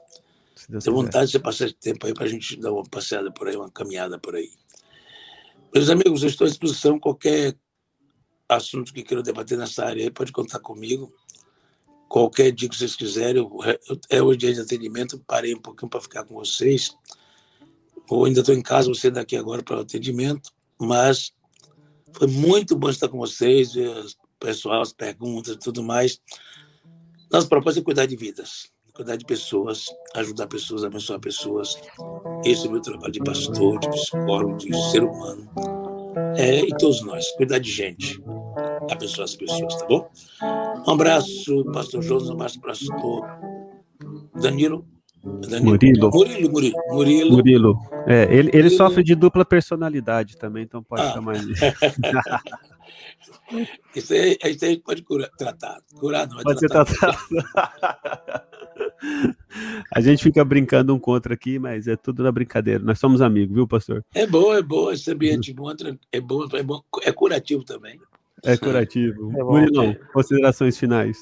E: Tenho vontade de passar esse tempo aí para a gente dar uma passeada por aí, uma caminhada por aí. Meus amigos, eu estou à disposição. Qualquer assunto que queiram debater nessa área aí, pode contar comigo. Qualquer dia que vocês quiserem, eu, é o dia de atendimento, parei um pouquinho para ficar com vocês. ou ainda estou em casa, você daqui agora para o atendimento, mas foi muito bom estar com vocês, o pessoal, as perguntas e tudo mais. Nossa proposta é cuidar de vidas, cuidar de pessoas, ajudar pessoas, abençoar pessoas. Esse é o meu trabalho de pastor, de psicólogo, de ser humano. É, e todos nós, cuidar de gente, abençoar as pessoas, tá bom? Um abraço, pastor Jonas, um abraço, pastor Danilo. Danilo.
C: Murilo.
E: Murilo, Murilo. Murilo.
C: Murilo. É, ele, ele Murilo. sofre de dupla personalidade também, então pode ah. chamar ele. [laughs] [laughs]
E: isso, aí, isso aí pode curar, tratar. Curar não, é
C: pode tratar. ser tratado. [laughs] A gente fica brincando um contra aqui, mas é tudo na brincadeira. Nós somos amigos, viu, pastor?
E: É bom, é bom. Esse ambiente bom, é bom, é bom, é curativo também.
C: É curativo. É Murilão, é. considerações finais.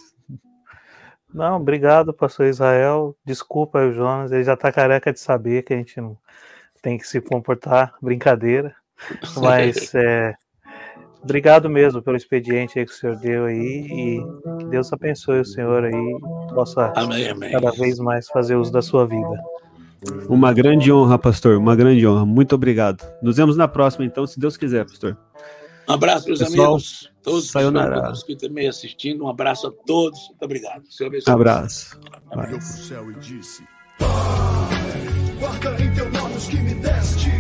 D: Não, obrigado, pastor Israel. Desculpa o Jonas, ele já está careca de saber que a gente não tem que se comportar, brincadeira. [laughs] Mas é, obrigado mesmo pelo expediente aí que o senhor deu aí e que Deus abençoe o senhor aí, possa
E: amém, amém.
D: cada vez mais fazer uso da sua vida.
C: Uma grande honra, pastor, uma grande honra. Muito obrigado. Nos vemos na próxima, então, se Deus quiser, pastor.
E: Um abraço, meus Pessoal, amigos. Todos sayonara. que também assistindo. Um abraço a todos. Muito obrigado.
C: Senhor abençoe. Abraço.
A: Olhou para o céu e disse: Pai, guarda em teu nome os que me deste.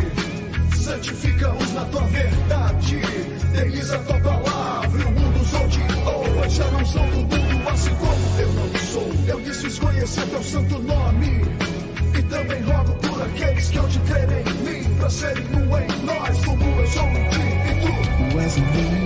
A: Santifica-os na tua verdade eterniza tua é palavra. O mundo só te oa, já não são do mundo, assim como eu não sou. Eu disse conhecer teu santo nome. E também rogo por aqueles que ao te crerem em mim, pra serem um em nós, como eu sou em ti e tu. Tu és em mim.